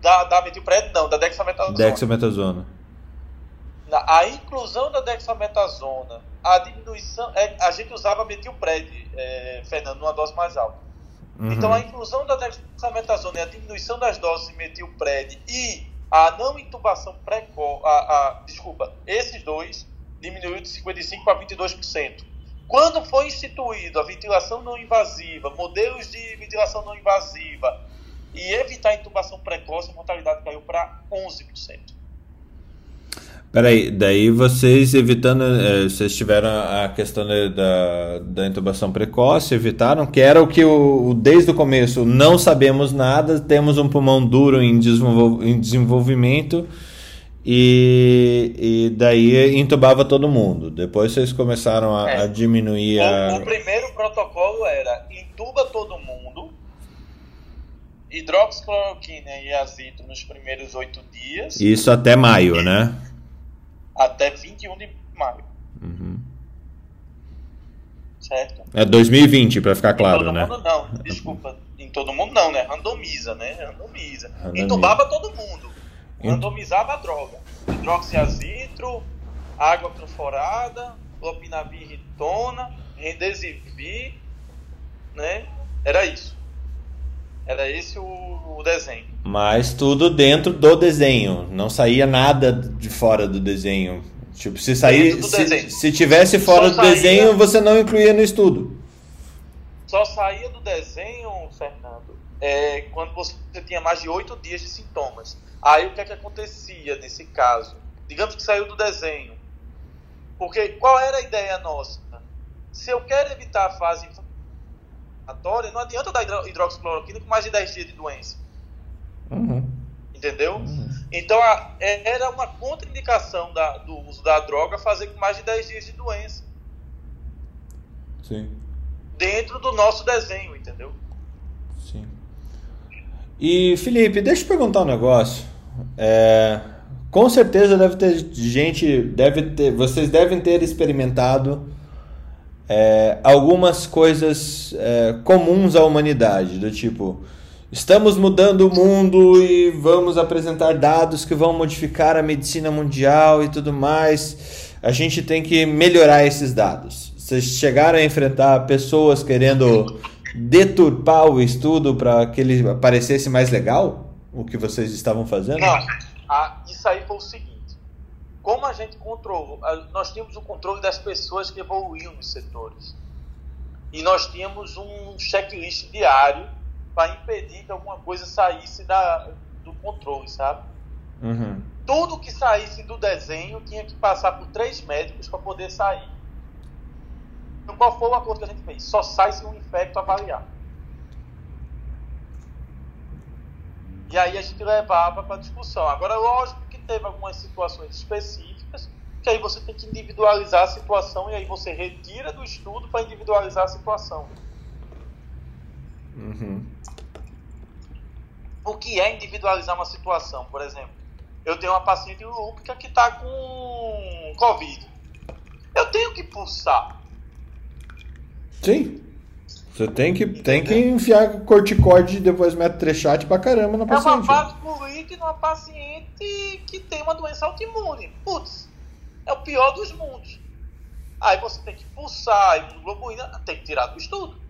Da, da metilpred, não, da dexametasona. Dexametasona. A inclusão da dexametasona, a diminuição. É, a gente usava metilpred, é, Fernando, numa dose mais alta. Uhum. Então, a inclusão da dexametasona e a diminuição das doses de metilpred e a não intubação precoce. A, a, desculpa, esses dois diminuiu de 55% para 22%. Quando foi instituído a ventilação não invasiva, modelos de ventilação não invasiva e evitar a intubação precoce, a mortalidade caiu para 11%. Peraí, daí vocês evitando, é, vocês tiveram a questão da, da intubação precoce, evitaram, que era o que o, desde o começo não sabemos nada, temos um pulmão duro em, desenvol, em desenvolvimento e, e daí entubava todo mundo. Depois vocês começaram a, é. a diminuir a... O, o primeiro protocolo era entuba todo mundo, hidroxicloroquina e azito nos primeiros oito dias. Isso até maio, né? até 21 de maio. Uhum. Certo? É 2020, para ficar claro, todo né? Mundo não, desculpa. Em todo mundo não, né? Randomiza, né? Randomiza. Randomiza. Entubava todo mundo. Randomizava a droga. Hidroxiazitro, água clorforada, lopinavir ritona, rendesivir, né? Era isso. Era esse o, o desenho. Mas tudo dentro do desenho. Não saía nada de fora do desenho. Tipo, se sair. Se, se tivesse fora Só do saía, desenho, você não incluía no estudo. Só saía do desenho, Fernando, é, quando você tinha mais de oito dias de sintomas. Aí o que é que acontecia nesse caso? Digamos que saiu do desenho. Porque qual era a ideia nossa? Se eu quero evitar a fase não adianta dar hidroxicloroquina com mais de 10 dias de doença. Uhum. Entendeu? Uhum. Então a, é, era uma contraindicação da, do uso da droga fazer com mais de 10 dias de doença. Sim. Dentro do nosso desenho, entendeu? Sim. E Felipe, deixa eu te perguntar um negócio. É, com certeza deve ter gente, deve ter, vocês devem ter experimentado é, algumas coisas é, comuns à humanidade, do tipo Estamos mudando o mundo e vamos apresentar dados que vão modificar a medicina mundial e tudo mais. A gente tem que melhorar esses dados. Vocês chegaram a enfrentar pessoas querendo deturpar o estudo para que ele parecesse mais legal? O que vocês estavam fazendo? Não, ah, isso aí foi o seguinte: como a gente controlou, nós tínhamos o controle das pessoas que evoluíam nos setores. E nós tínhamos um checklist diário para impedir que alguma coisa saísse da, do controle, sabe? Uhum. Tudo que saísse do desenho tinha que passar por três médicos para poder sair. Então, qual foi o acordo que a gente fez? Só sai se um infecto avaliar. E aí a gente levava para discussão. Agora, lógico teve algumas situações específicas que aí você tem que individualizar a situação e aí você retira do estudo para individualizar a situação. Uhum. O que é individualizar uma situação? Por exemplo, eu tenho uma paciente lúpica que está com Covid. Eu tenho que pulsar. Sim. Você tem que, tem que enfiar corticoide e depois metrechat pra caramba na paciente. É uma vasculite numa paciente que tem uma doença autoimune. Putz, é o pior dos mundos. Aí você tem que pulsar, imunoglobulina, tem que tirar do estudo.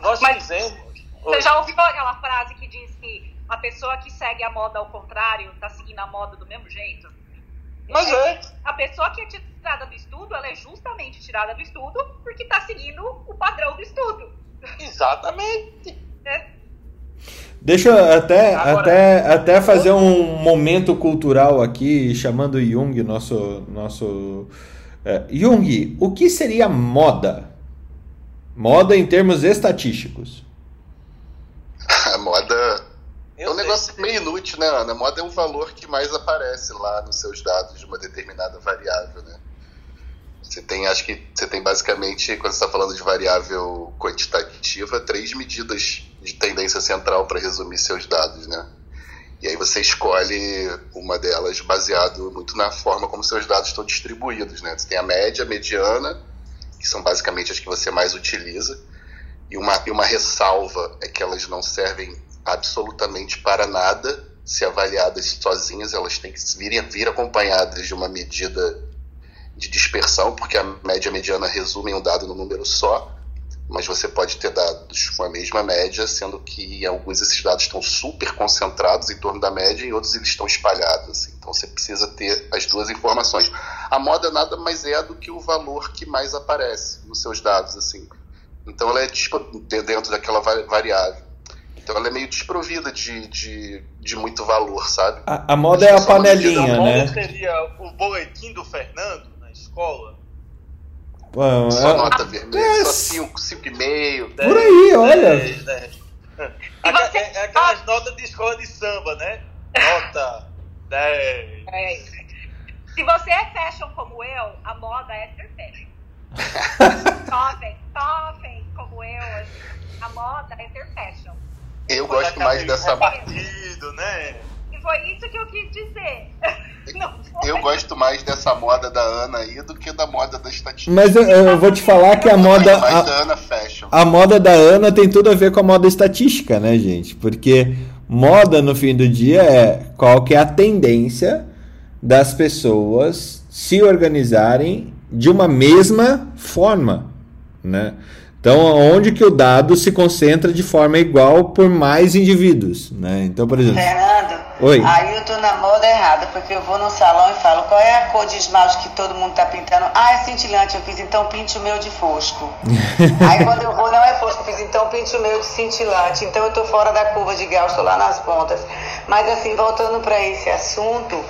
Nós Mas fizemos. Você já ouviu aquela frase que diz que a pessoa que segue a moda ao contrário está seguindo a moda do mesmo jeito? Mas é. A pessoa que é tirada do estudo, ela é justamente tirada do estudo porque está seguindo o padrão do estudo. Exatamente. Deixa eu até, Agora, até, até fazer um momento cultural aqui, chamando Jung, nosso. nosso uh, Jung, o que seria moda? Moda em termos estatísticos. A moda é um negócio meio inútil, né, Ana? A moda é um valor que mais aparece lá nos seus dados de uma determinada variável, né? Você tem, acho que você tem basicamente, quando você está falando de variável quantitativa, três medidas de tendência central para resumir seus dados, né? E aí você escolhe uma delas baseado muito na forma como seus dados estão distribuídos, né? Você tem a média, a mediana, que são basicamente as que você mais utiliza, e uma, e uma ressalva é que elas não servem absolutamente para nada se avaliadas sozinhas, elas têm que vir, vir acompanhadas de uma medida de dispersão, porque a média mediana resume um dado no número só, mas você pode ter dados com a mesma média, sendo que em alguns esses dados estão super concentrados em torno da média e outros eles estão espalhados. Assim. Então você precisa ter as duas informações. A moda nada mais é do que o valor que mais aparece nos seus dados. assim. Então ela é dentro daquela variável. Então ela é meio desprovida de, de, de muito valor, sabe? A, a moda é a panelinha, né? A moda seria o boletim do Fernando na escola. Bom, só é... nota vermelha, é... só 5, 5,5. Por aí, olha. 10, 10. É, é aquelas notas de escola de samba, né? Nota 10. É. Se você é fashion como eu, a moda é ser fashion. jovem, jovem como eu, a moda é ser fashion. Eu gosto mais dessa. Partido, né? Foi isso que eu quis dizer. Eu gosto mais dessa moda da Ana aí do que da moda da estatística. Mas eu, eu vou te falar que a moda. Mais a, da Ana Fashion. A moda da Ana tem tudo a ver com a moda estatística, né, gente? Porque moda no fim do dia é qual que é a tendência das pessoas se organizarem de uma mesma forma, né? Então, onde que o dado se concentra de forma igual por mais indivíduos, né? Então, por exemplo... Fernando, Oi. aí eu tô na moda errada, porque eu vou no salão e falo, qual é a cor de esmalte que todo mundo tá pintando? Ah, é cintilante, eu fiz, então pinte o meu de fosco. aí quando eu vou, não é fosco, eu fiz, então pinte o meu de cintilante. Então eu tô fora da curva de Gauss, tô lá nas pontas. Mas assim, voltando para esse assunto...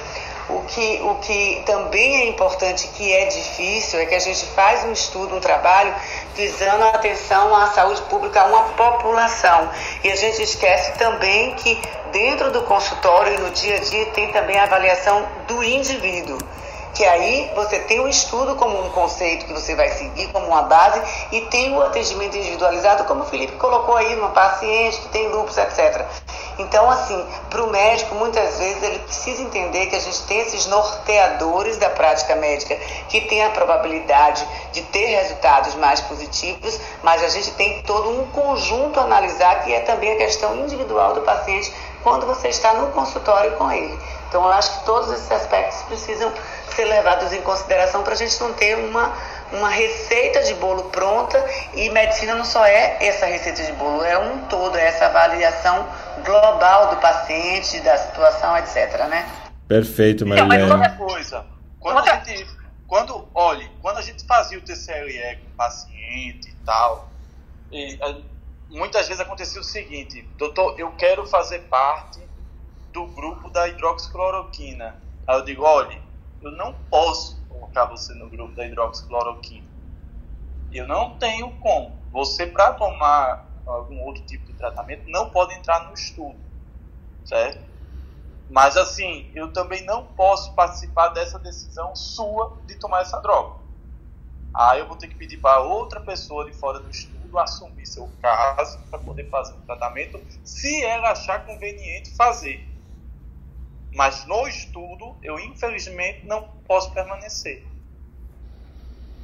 O que, o que também é importante, que é difícil, é que a gente faz um estudo, um trabalho, visando a atenção à saúde pública a uma população. E a gente esquece também que dentro do consultório e no dia a dia tem também a avaliação do indivíduo que aí você tem o estudo como um conceito que você vai seguir como uma base e tem o atendimento individualizado, como o Felipe colocou aí, numa paciente que tem lúpus, etc. Então, assim, para o médico, muitas vezes ele precisa entender que a gente tem esses norteadores da prática médica que tem a probabilidade de ter resultados mais positivos, mas a gente tem todo um conjunto a analisar que é também a questão individual do paciente quando você está no consultório com ele. Então, eu acho que todos esses aspectos precisam ser levados em consideração para a gente não ter uma, uma receita de bolo pronta e medicina não só é essa receita de bolo, é um todo, é essa avaliação global do paciente, da situação, etc. Né? Perfeito, Marilene. Então, mas outra coisa, quando outra... a gente, quando, olhe, quando a gente fazia o TCLE com o paciente e tal, e, muitas vezes acontecia o seguinte, doutor, eu quero fazer parte do grupo da hidroxicloroquina. Aí eu digo, olha, eu não posso colocar você no grupo da hidroxicloroquina. Eu não tenho como. Você, para tomar algum outro tipo de tratamento, não pode entrar no estudo, certo? Mas, assim, eu também não posso participar dessa decisão sua de tomar essa droga. Aí eu vou ter que pedir para outra pessoa de fora do estudo assumir seu caso para poder fazer o tratamento, se ela achar conveniente fazer. Mas no estudo, eu infelizmente não posso permanecer.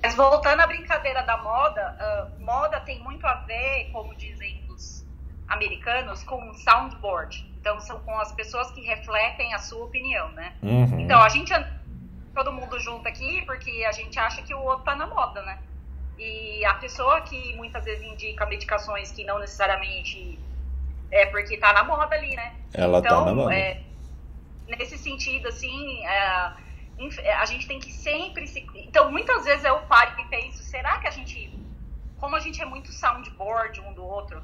Mas voltando à brincadeira da moda, uh, moda tem muito a ver, como dizem os americanos, com soundboard. Então são com as pessoas que refletem a sua opinião, né? Uhum. Então a gente todo mundo junto aqui porque a gente acha que o outro tá na moda, né? E a pessoa que muitas vezes indica medicações que não necessariamente é porque tá na moda ali, né? Ela então, tá na moda. É, nesse sentido, assim, é, a gente tem que sempre se. Então, muitas vezes eu paro e penso: será que a gente como a gente é muito soundboard um do outro,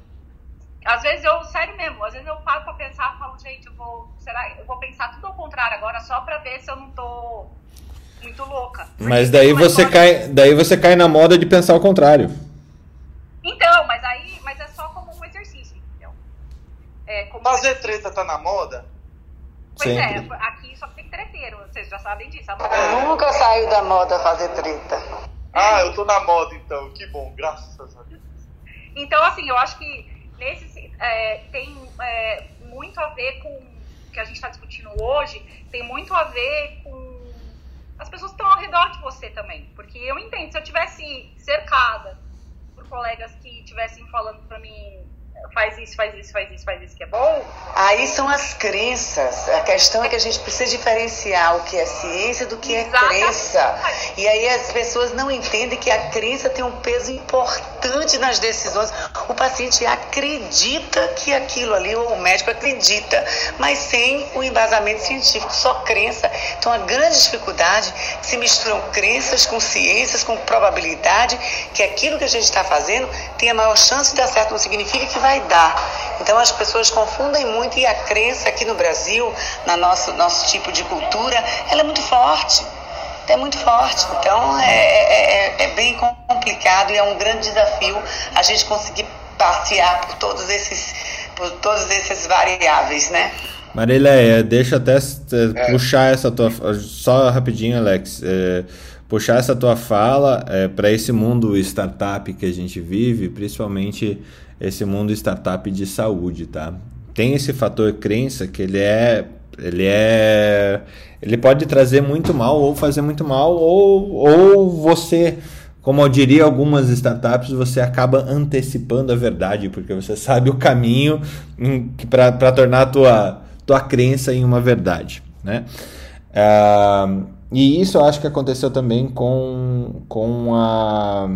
às vezes eu, sério mesmo, às vezes eu paro pra pensar e falo, gente, eu vou, será, eu vou pensar tudo ao contrário agora só pra ver se eu não tô muito louca. Mas daí você cai, daí você cai na moda de pensar o contrário. Então, mas aí, mas é só como um exercício, entendeu? É, Fazer treta tá na moda? Pois é, Sempre. é, aqui só tem treteiro, vocês já sabem disso. Eu nunca saiu da moda fazer treta. Ah, eu tô na moda então, que bom, graças a Deus. Então, assim, eu acho que nesse é, tem é, muito a ver com o que a gente está discutindo hoje, tem muito a ver com as pessoas estão ao redor de você também. Porque eu entendo, se eu tivesse cercada por colegas que estivessem falando para mim faz isso, faz isso, faz isso, faz isso que é bom. Aí são as crenças. A questão é que a gente precisa diferenciar o que é ciência do que é crença. E aí as pessoas não entendem que a crença tem um peso importante nas decisões. O paciente acredita que aquilo ali, ou o médico acredita, mas sem o embasamento científico, só crença. Então a grande dificuldade se misturam crenças com ciências, com probabilidade, que aquilo que a gente está fazendo tem a maior chance de dar certo, não significa que vai vai dar. Então as pessoas confundem muito e a crença aqui no Brasil, na nosso, nosso tipo de cultura, ela é muito forte. É muito forte. Então é, é, é, é bem complicado e é um grande desafio a gente conseguir passear por todos esses, por todos esses variáveis, né? Marileia, deixa até é. puxar essa tua. Só rapidinho, Alex. É, puxar essa tua fala é, para esse mundo startup que a gente vive, principalmente esse mundo startup de saúde, tá? Tem esse fator crença que ele é ele é ele pode trazer muito mal ou fazer muito mal ou, ou você como eu diria algumas startups você acaba antecipando a verdade porque você sabe o caminho para tornar a tua tua crença em uma verdade né uh, e isso eu acho que aconteceu também com com a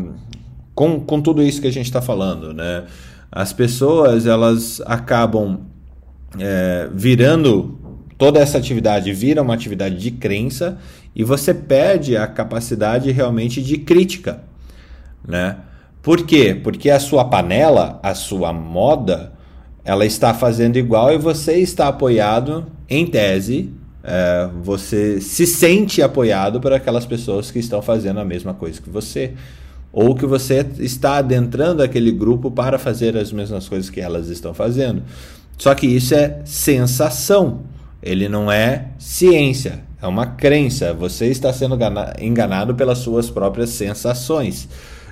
com, com tudo isso que a gente está falando né as pessoas elas acabam é, virando toda essa atividade vira uma atividade de crença e você perde a capacidade realmente de crítica, né? Por quê? Porque a sua panela, a sua moda, ela está fazendo igual e você está apoiado em tese. É, você se sente apoiado por aquelas pessoas que estão fazendo a mesma coisa que você ou que você está adentrando aquele grupo para fazer as mesmas coisas que elas estão fazendo. Só que isso é sensação, ele não é ciência, é uma crença. Você está sendo enganado pelas suas próprias sensações,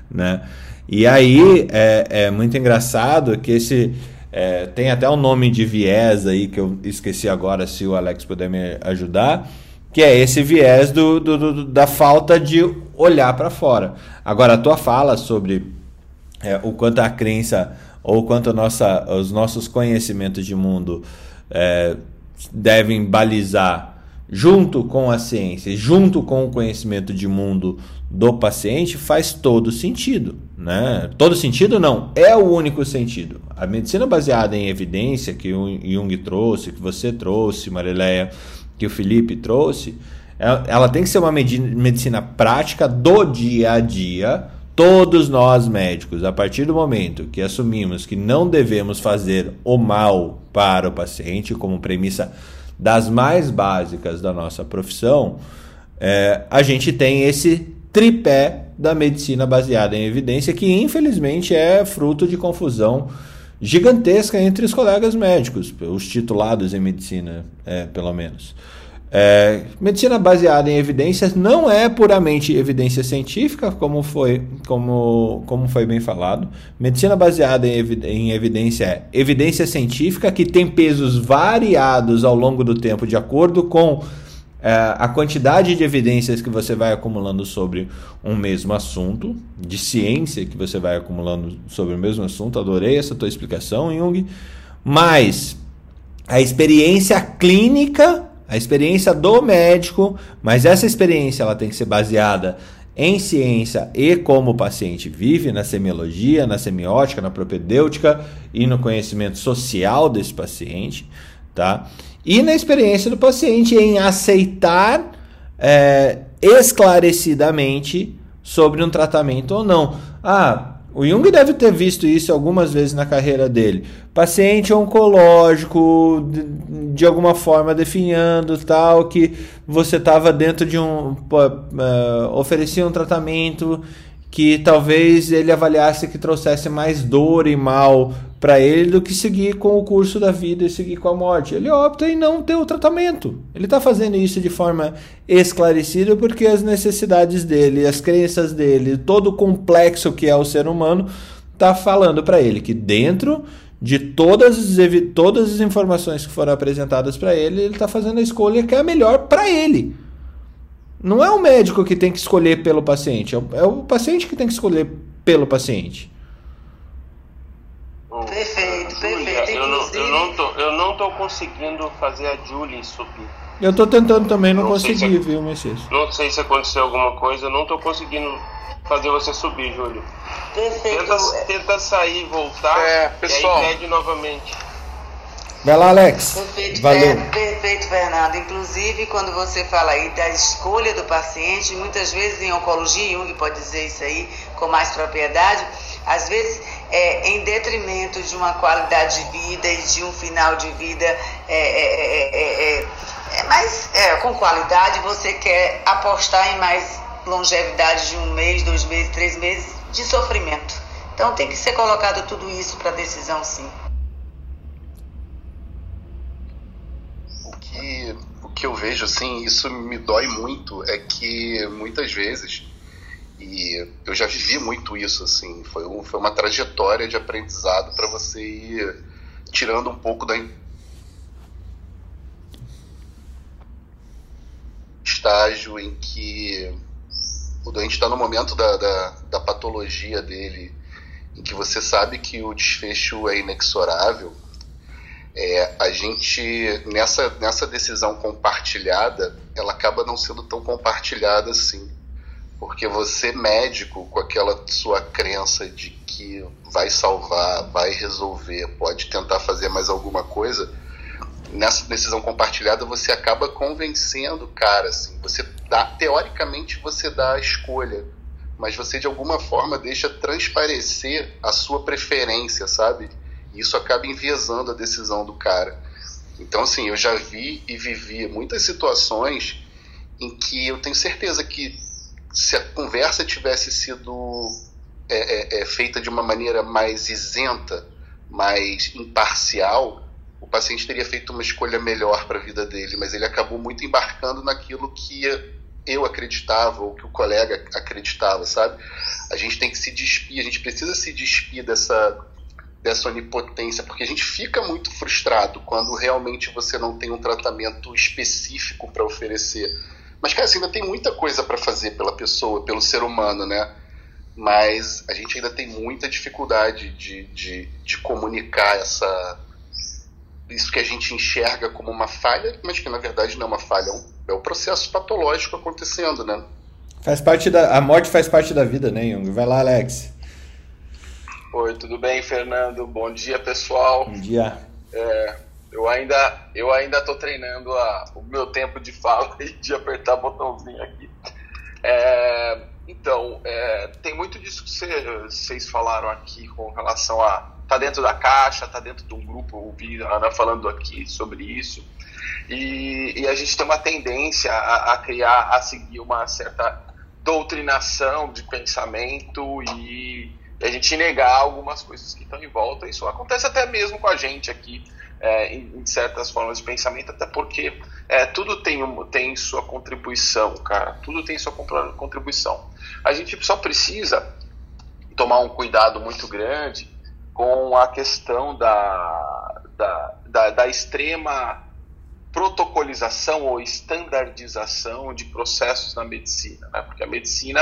né? E aí é, é muito engraçado que esse é, tem até um nome de viés aí que eu esqueci agora, se o Alex puder me ajudar que é esse viés do, do, do da falta de olhar para fora. Agora, a tua fala sobre é, o quanto a crença ou quanto nossa, os nossos conhecimentos de mundo é, devem balizar junto com a ciência, junto com o conhecimento de mundo do paciente, faz todo sentido. Né? Todo sentido não, é o único sentido. A medicina baseada em evidência que o Jung trouxe, que você trouxe, Marileia, que o Felipe trouxe, ela tem que ser uma medicina prática do dia a dia. Todos nós médicos, a partir do momento que assumimos que não devemos fazer o mal para o paciente, como premissa das mais básicas da nossa profissão, é, a gente tem esse tripé da medicina baseada em evidência que infelizmente é fruto de confusão gigantesca entre os colegas médicos, os titulados em medicina, é, pelo menos. É, medicina baseada em evidências não é puramente evidência científica, como foi, como, como foi bem falado. Medicina baseada em, evi em evidência é evidência científica que tem pesos variados ao longo do tempo, de acordo com a quantidade de evidências que você vai acumulando sobre um mesmo assunto, de ciência que você vai acumulando sobre o mesmo assunto. Adorei essa tua explicação, Jung. Mas a experiência clínica, a experiência do médico, mas essa experiência ela tem que ser baseada em ciência e como o paciente vive, na semiologia, na semiótica, na propedêutica e no conhecimento social desse paciente, tá? e na experiência do paciente em aceitar é, esclarecidamente sobre um tratamento ou não. Ah, O Jung deve ter visto isso algumas vezes na carreira dele. Paciente oncológico, de, de alguma forma definhando tal, que você estava dentro de um. Uh, oferecia um tratamento que talvez ele avaliasse que trouxesse mais dor e mal para ele do que seguir com o curso da vida e seguir com a morte. Ele opta em não ter o tratamento. Ele está fazendo isso de forma esclarecida porque as necessidades dele, as crenças dele, todo o complexo que é o ser humano, está falando para ele que dentro de todas as, todas as informações que foram apresentadas para ele, ele está fazendo a escolha que é a melhor para ele. Não é o médico que tem que escolher pelo paciente, é o, é o paciente que tem que escolher pelo paciente. Perfeito, perfeito. Eu não, eu, não tô, eu não tô conseguindo fazer a Julie subir. Eu tô tentando também, não, não consegui, se, viu, Messias? Não sei se aconteceu alguma coisa, eu não tô conseguindo fazer você subir, Júlio. Perfeito. Tenta, tenta sair e voltar é, pessoal. e aí pede novamente. Vai lá, Alex. Perfeito, Valeu. perfeito, Fernando. Inclusive, quando você fala aí da escolha do paciente, muitas vezes em oncologia, Jung pode dizer isso aí com mais propriedade, às vezes é, em detrimento de uma qualidade de vida e de um final de vida é, é, é, é mais com qualidade, você quer apostar em mais longevidade de um mês, dois meses, três meses de sofrimento. Então tem que ser colocado tudo isso para decisão, sim. O que, o que eu vejo, assim, isso me dói muito, é que muitas vezes e eu já vivi muito isso, assim. Foi, um, foi uma trajetória de aprendizado para você ir tirando um pouco da estágio em que o doente está no momento da, da, da, patologia dele, em que você sabe que o desfecho é inexorável, é, a gente, nessa, nessa decisão compartilhada, ela acaba não sendo tão compartilhada assim porque você, médico, com aquela sua crença de que vai salvar, vai resolver, pode tentar fazer mais alguma coisa, nessa decisão compartilhada você acaba convencendo o cara, assim, você dá, teoricamente você dá a escolha, mas você de alguma forma deixa transparecer a sua preferência, sabe? E isso acaba enviesando a decisão do cara. Então, assim, eu já vi e vivi muitas situações em que eu tenho certeza que se a conversa tivesse sido é, é, é, feita de uma maneira mais isenta, mais imparcial, o paciente teria feito uma escolha melhor para a vida dele, mas ele acabou muito embarcando naquilo que eu acreditava ou que o colega acreditava, sabe? A gente tem que se despir, a gente precisa se despir dessa dessa onipotência, porque a gente fica muito frustrado quando realmente você não tem um tratamento específico para oferecer mas, cara, assim, ainda tem muita coisa para fazer pela pessoa, pelo ser humano, né? Mas a gente ainda tem muita dificuldade de, de, de comunicar essa isso que a gente enxerga como uma falha, mas que na verdade não é uma falha, é um, é um processo patológico acontecendo, né? Faz parte da a morte faz parte da vida, né, Jung? Vai lá, Alex. Oi, tudo bem, Fernando? Bom dia, pessoal. Bom dia. É, eu ainda, eu ainda tô treinando a, o meu tempo de fala e de apertar botãozinho aqui. É, então, é, tem muito disso que vocês falaram aqui com relação a tá dentro da caixa, tá dentro de um grupo, eu ouvi a Ana falando aqui sobre isso. E, e a gente tem uma tendência a, a, criar, a seguir uma certa doutrinação de pensamento e a gente negar algumas coisas que estão em volta. Isso acontece até mesmo com a gente aqui é, em, em, certas formas de pensamento, até porque é, tudo tem, um, tem sua contribuição, cara. Tudo tem sua contribuição. A gente só precisa tomar um cuidado muito grande com a questão da, da, da, da extrema protocolização ou estandardização de processos na medicina, né? porque a medicina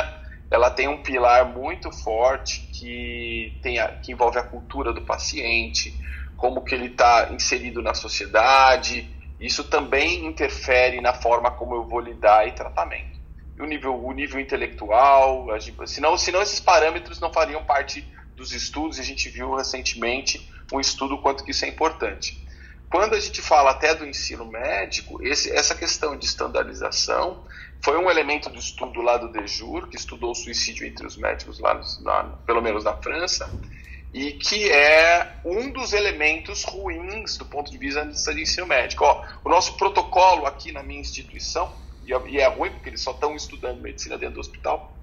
ela tem um pilar muito forte que, tem a, que envolve a cultura do paciente, como que ele está inserido na sociedade. Isso também interfere na forma como eu vou lidar e tratamento. E o nível, o nível intelectual, gente, senão, senão esses parâmetros não fariam parte dos estudos. A gente viu recentemente um estudo quanto que isso é importante. quando a gente fala até do ensino médico, esse, essa questão de estandarização foi um elemento do estudo lá do Dejur, que estudou o suicídio entre os médicos lá, lá, pelo menos na França, e que é um dos elementos ruins do ponto de vista de ensino médico. Ó, o nosso protocolo aqui na minha instituição, e é ruim porque eles só estão estudando medicina dentro do hospital,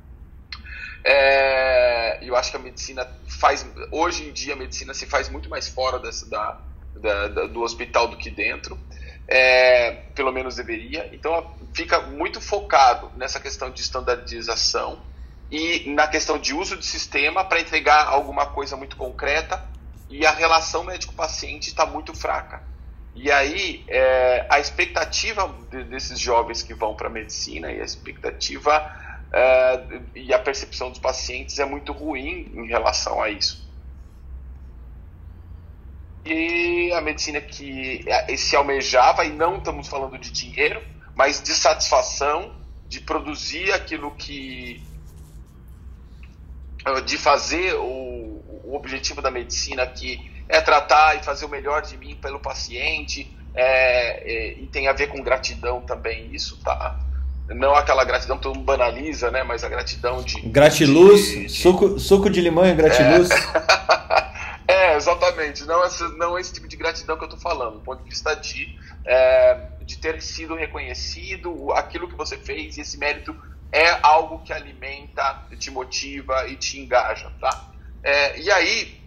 é, eu acho que a medicina faz. Hoje em dia a medicina se faz muito mais fora dessa, da, da, da, do hospital do que dentro. É, pelo menos deveria. Então fica muito focado nessa questão de standardização e na questão de uso de sistema para entregar alguma coisa muito concreta e a relação médico-paciente está muito fraca. E aí é, a expectativa de, desses jovens que vão para a medicina e a expectativa uh, e a percepção dos pacientes é muito ruim em relação a isso. E a medicina que é, se almejava, e não estamos falando de dinheiro, mas de satisfação, de produzir aquilo que. De fazer o, o objetivo da medicina que é tratar e fazer o melhor de mim pelo paciente, é, é, e tem a ver com gratidão também, isso, tá? não aquela gratidão que todo mundo banaliza, né? Mas a gratidão de. Gratiluz, de, de... Suco, suco de limão e gratiluz. É, é exatamente. Não, essa, não esse tipo de gratidão que eu estou falando, do ponto de vista de, é, de ter sido reconhecido, aquilo que você fez, e esse mérito é algo que alimenta, te motiva e te engaja, tá? É, e aí,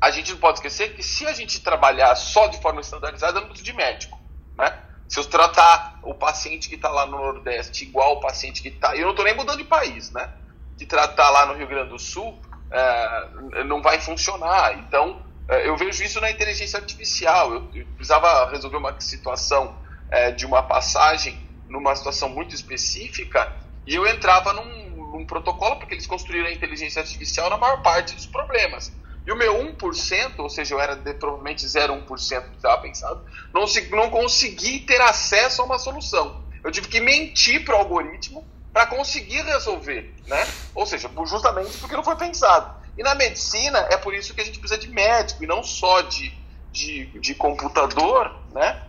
a gente não pode esquecer que se a gente trabalhar só de forma estandarizada, não preciso de médico, né? Se eu tratar o paciente que está lá no Nordeste igual o paciente que está. Eu não estou nem mudando de país, né? De tratar lá no Rio Grande do Sul, é, não vai funcionar. Então, é, eu vejo isso na inteligência artificial. Eu, eu precisava resolver uma situação é, de uma passagem numa situação muito específica e eu entrava num, num protocolo, porque eles construíram a inteligência artificial na maior parte dos problemas. E o meu 1%, ou seja, eu era de, provavelmente 0,1% que estava pensado, não, se, não consegui ter acesso a uma solução. Eu tive que mentir para o algoritmo para conseguir resolver, né? Ou seja, justamente porque não foi pensado. E na medicina é por isso que a gente precisa de médico e não só de, de, de computador, né?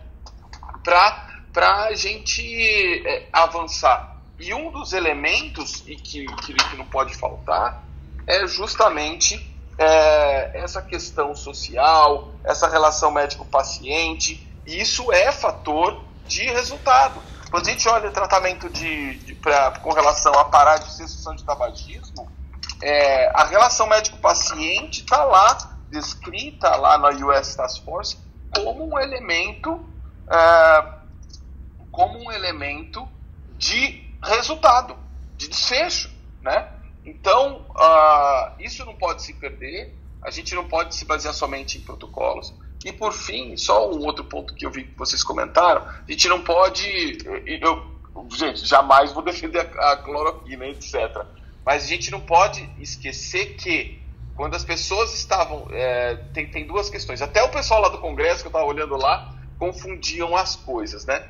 Para a gente é, avançar. E um dos elementos e que, que, que não pode faltar é justamente é, essa questão social, essa relação médico-paciente, e isso é fator de resultado. Quando a gente olha o tratamento de, de pra, com relação a parar de sensação de tabagismo, é, a relação médico-paciente está lá, descrita lá na US Task Force, como um elemento, é, como um elemento de resultado, de desfecho, né? Então, uh, isso não pode se perder, a gente não pode se basear somente em protocolos. E por fim, só um outro ponto que eu vi que vocês comentaram, a gente não pode. Eu, gente, jamais vou defender a, a cloroquina, etc. Mas a gente não pode esquecer que quando as pessoas estavam. É, tem, tem duas questões. Até o pessoal lá do Congresso, que eu estava olhando lá, confundiam as coisas, né?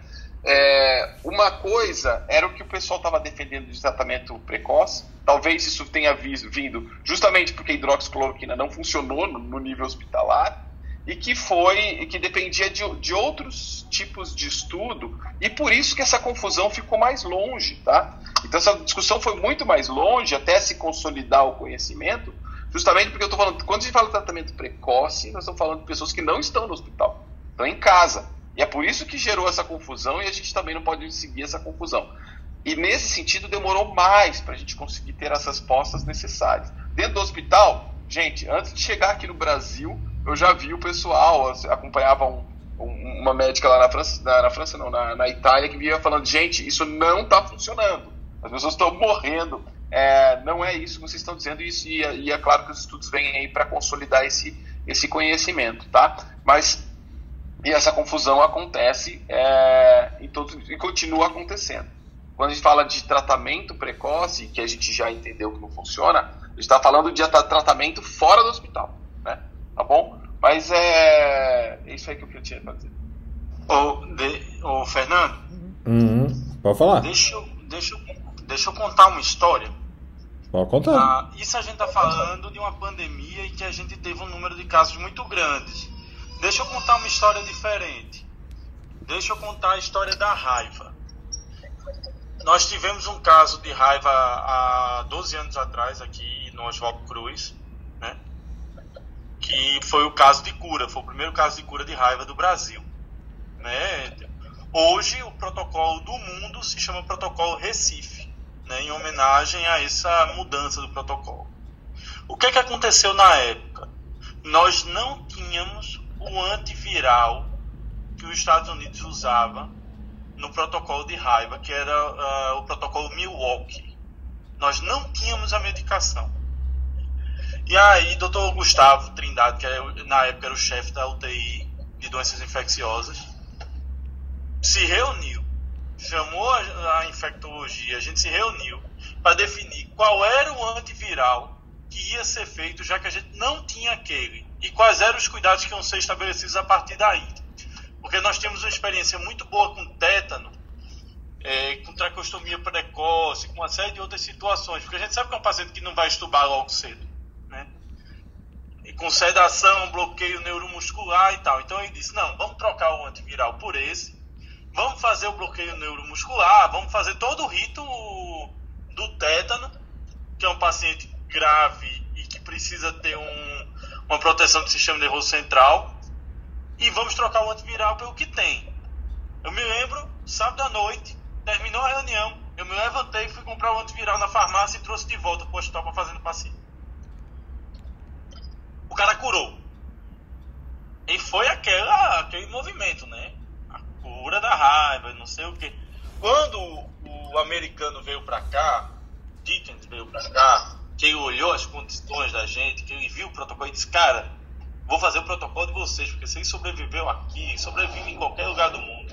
É, uma coisa era o que o pessoal estava defendendo de tratamento precoce. Talvez isso tenha vindo justamente porque a hidroxicloroquina não funcionou no, no nível hospitalar e que foi que dependia de, de, outros tipos de estudo e por isso que essa confusão ficou mais longe, tá? Então essa discussão foi muito mais longe até se consolidar o conhecimento, justamente porque eu estou falando quando a gente fala de tratamento precoce, nós estamos falando de pessoas que não estão no hospital, estão em casa. E é por isso que gerou essa confusão e a gente também não pode seguir essa confusão. E nesse sentido demorou mais para a gente conseguir ter as respostas necessárias. Dentro do hospital, gente, antes de chegar aqui no Brasil, eu já vi o pessoal, acompanhava um, um, uma médica lá na França, na, na França não, na, na, Itália, que vinha falando, gente, isso não está funcionando. As pessoas estão morrendo. É, não é isso que vocês estão dizendo, isso, e, e é claro que os estudos vêm aí para consolidar esse, esse conhecimento, tá? Mas e essa confusão acontece é, em todos, e continua acontecendo. Quando a gente fala de tratamento precoce, que a gente já entendeu que não funciona, a gente está falando de tratamento fora do hospital, né? Tá bom? Mas é, é isso aí que eu tinha para dizer. Ô, de, ô Fernando. Uhum. Pode falar. Deixa, deixa, deixa eu contar uma história. Pode contar. Ah, isso a gente está falando de uma pandemia em que a gente teve um número de casos muito grandes Deixa eu contar uma história diferente. Deixa eu contar a história da raiva. Nós tivemos um caso de raiva há 12 anos atrás aqui no Oswaldo Cruz, né? Que foi o caso de cura, foi o primeiro caso de cura de raiva do Brasil, né? Hoje o protocolo do mundo se chama Protocolo Recife, né? Em homenagem a essa mudança do protocolo. O que é que aconteceu na época? Nós não tínhamos o antiviral que os Estados Unidos usava no protocolo de raiva, que era uh, o protocolo Milwaukee. Nós não tínhamos a medicação. E aí, doutor Gustavo Trindade, que é na época era o chefe da UTI de doenças infecciosas, se reuniu, chamou a, a infectologia, a gente se reuniu para definir qual era o antiviral que ia ser feito, já que a gente não tinha aquele, e quais eram os cuidados que iam ser estabelecidos a partir daí. Porque nós temos uma experiência muito boa com tétano, é, com tracostomia precoce, com uma série de outras situações. Porque a gente sabe que é um paciente que não vai estubar logo cedo. Né? E com sedação, bloqueio neuromuscular e tal. Então ele disse: não, vamos trocar o antiviral por esse, vamos fazer o bloqueio neuromuscular, vamos fazer todo o rito do tétano, que é um paciente grave e que precisa ter um, uma proteção do sistema nervoso central e vamos trocar o antiviral pelo que tem. Eu me lembro, sábado à noite, terminou a reunião, eu me levantei, fui comprar o antiviral na farmácia e trouxe de volta o hospital para fazer no paciente. O cara curou. E foi aquela, aquele movimento, né? A cura da raiva, não sei o que. Quando o americano veio para cá, Dickens veio para cá, que olhou as condições da gente, que viu o protocolo e disse, cara, Vou fazer o protocolo de vocês, porque se ele sobreviveu aqui, sobrevive em qualquer lugar do mundo.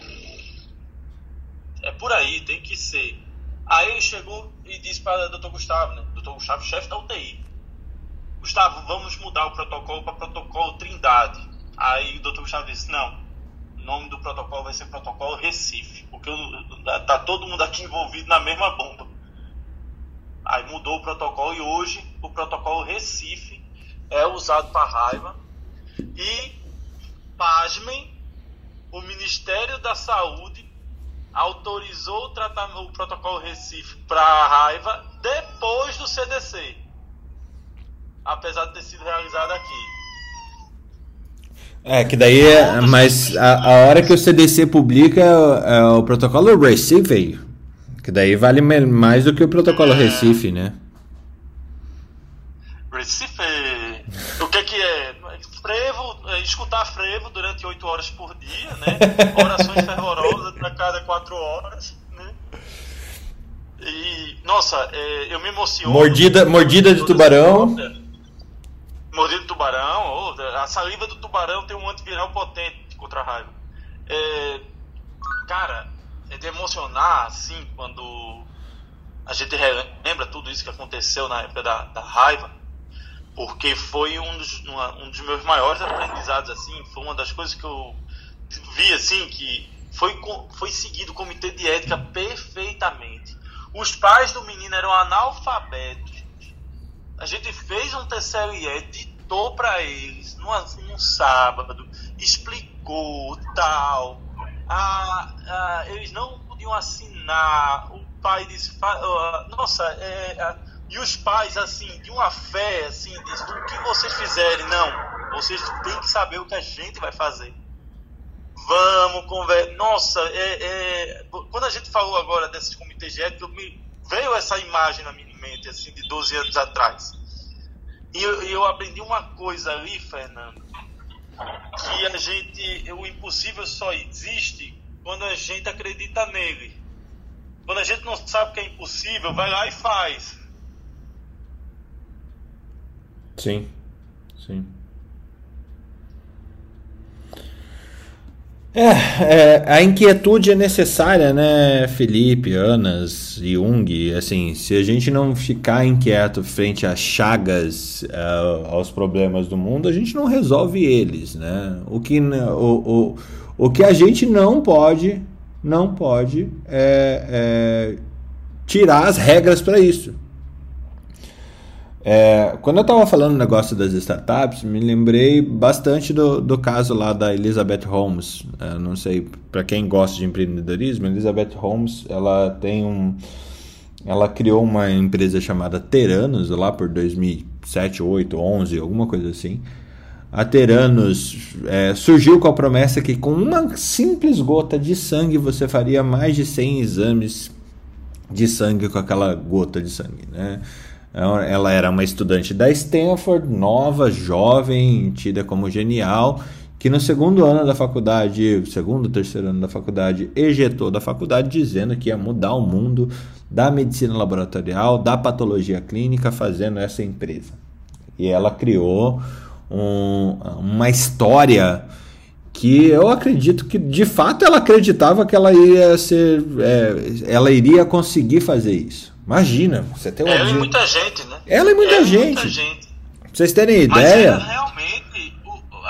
É por aí, tem que ser. Aí ele chegou e disse para o doutor Gustavo, né? Doutor Gustavo, chefe da UTI. Gustavo, vamos mudar o protocolo para protocolo Trindade. Aí o doutor Gustavo disse, não, o nome do protocolo vai ser protocolo Recife, porque tá todo mundo aqui envolvido na mesma bomba. Aí mudou o protocolo e hoje o protocolo Recife é usado para raiva. E, pasmem, o Ministério da Saúde autorizou o, tratamento, o protocolo Recife para a raiva depois do CDC, apesar de ter sido realizado aqui. É, que daí é, mas a, a hora que o CDC publica é o protocolo Recife, que daí vale mais do que o protocolo é. Recife, né? Recife, o que que é? frevo, é, escutar frevo durante oito horas por dia, né? Orações fervorosas a cada quatro horas, né? E, nossa, é, eu me emociono. Mordida, mordida de tubarão. Mordida de tubarão, oh, a saliva do tubarão tem um antiviral potente contra a raiva. É, cara, é de emocionar, assim, quando a gente lembra tudo isso que aconteceu na época da, da raiva porque foi um dos, uma, um dos meus maiores aprendizados, assim, foi uma das coisas que eu vi, assim, que foi, foi seguido o comitê de ética perfeitamente. Os pais do menino eram analfabetos. A gente fez um TCLE, editou para eles num, num sábado, explicou tal. Ah, ah, eles não podiam assinar. O pai disse: Nossa, é, e os pais, assim, de uma fé, assim, diz, do que vocês fizerem, não, vocês têm que saber o que a gente vai fazer. Vamos conversar. Nossa, é, é, quando a gente falou agora desses comitês de ética, me veio essa imagem na minha mente, assim, de 12 anos atrás. E eu, eu aprendi uma coisa ali, Fernando, que a gente, o impossível só existe quando a gente acredita nele. Quando a gente não sabe que é impossível, vai lá e faz. Sim, sim. É, é, a inquietude é necessária, né, Felipe, Anas, Jung, assim, se a gente não ficar inquieto frente às chagas, uh, aos problemas do mundo, a gente não resolve eles, né, o que, o, o, o que a gente não pode, não pode é, é tirar as regras para isso, É, quando eu estava falando o negócio das startups, me lembrei bastante do, do caso lá da Elizabeth Holmes. É, não sei, para quem gosta de empreendedorismo, Elizabeth Holmes, ela tem um... Ela criou uma empresa chamada Teranos lá por 2007, 8, 11, alguma coisa assim. A Teranos é, surgiu com a promessa que com uma simples gota de sangue você faria mais de 100 exames de sangue com aquela gota de sangue, né? Ela era uma estudante da Stanford, nova, jovem, tida como genial, que no segundo ano da faculdade, segundo, terceiro ano da faculdade, ejetou da faculdade dizendo que ia mudar o mundo da medicina laboratorial, da patologia clínica, fazendo essa empresa. E ela criou um, uma história que eu acredito que de fato ela acreditava que ela ia ser, é, ela iria conseguir fazer isso. Imagina, você tem um Ela e muita gente, né? Ela e muita Ela gente. Muita gente. Pra vocês terem ideia. Mas era realmente,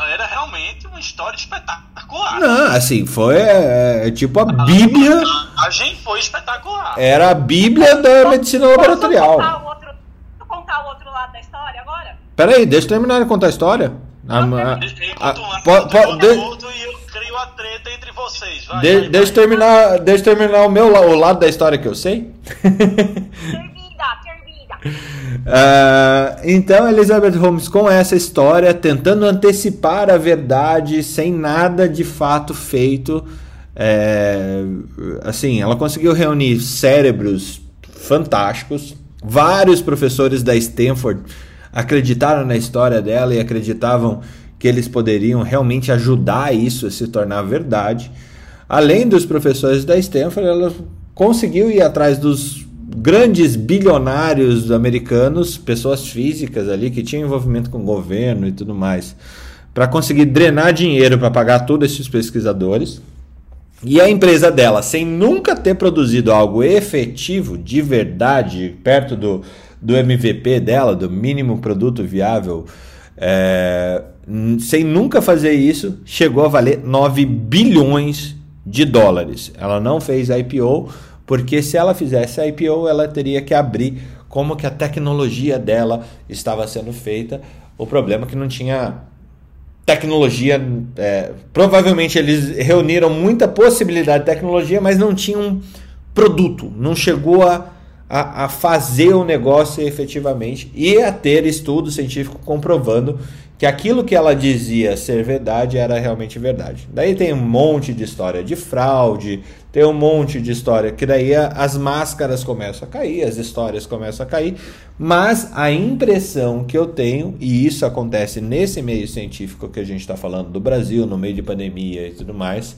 era realmente uma história espetacular. Não, assim, foi é, é tipo a Bíblia. A, a gente foi espetacular. Era a Bíblia da medicina laboratorial. Posso contar o outro, contar o outro lado da história agora? Peraí, deixa eu terminar de contar a história. A, a, a, de, outro e eu crio a treta entre vocês. Vai, de, vai, deixa, vai. Terminar, deixa eu terminar o meu o lado da história que eu sei. Termina, termina. Uh, então Elizabeth Holmes com essa história tentando antecipar a verdade sem nada de fato feito é, assim ela conseguiu reunir cérebros fantásticos vários professores da Stanford acreditaram na história dela e acreditavam que eles poderiam realmente ajudar isso a se tornar verdade. Além dos professores da Stanford, ela conseguiu ir atrás dos grandes bilionários americanos, pessoas físicas ali que tinham envolvimento com o governo e tudo mais, para conseguir drenar dinheiro para pagar todos esses pesquisadores. E a empresa dela, sem nunca ter produzido algo efetivo, de verdade, perto do, do MVP dela, do mínimo produto viável, é, sem nunca fazer isso, chegou a valer 9 bilhões de dólares. Ela não fez IPO, porque se ela fizesse IPO, ela teria que abrir como que a tecnologia dela estava sendo feita. O problema é que não tinha tecnologia. É, provavelmente eles reuniram muita possibilidade de tecnologia, mas não tinham produto. Não chegou a a, a fazer o negócio efetivamente e a ter estudo científico comprovando que aquilo que ela dizia ser verdade era realmente verdade. Daí tem um monte de história de fraude, tem um monte de história que daí as máscaras começam a cair, as histórias começam a cair, mas a impressão que eu tenho, e isso acontece nesse meio científico que a gente está falando do Brasil, no meio de pandemia e tudo mais,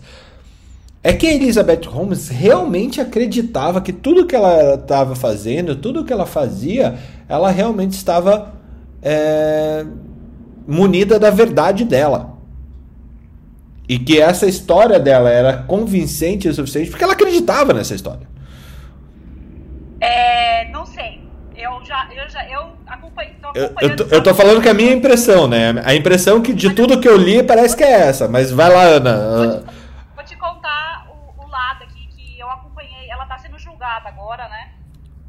é que a Elizabeth Holmes realmente acreditava que tudo que ela estava fazendo, tudo que ela fazia, ela realmente estava é, munida da verdade dela. E que essa história dela era convincente o suficiente porque ela acreditava nessa história. É, não sei. Eu já, eu já, eu acompanhei. Tô eu, eu, tô, eu tô falando que é a minha impressão, né? A impressão que de tudo que eu li parece que é essa. Mas vai lá, Ana. Vou te contar o, o lado aqui que eu acompanhei. Ela tá sendo julgada agora, né?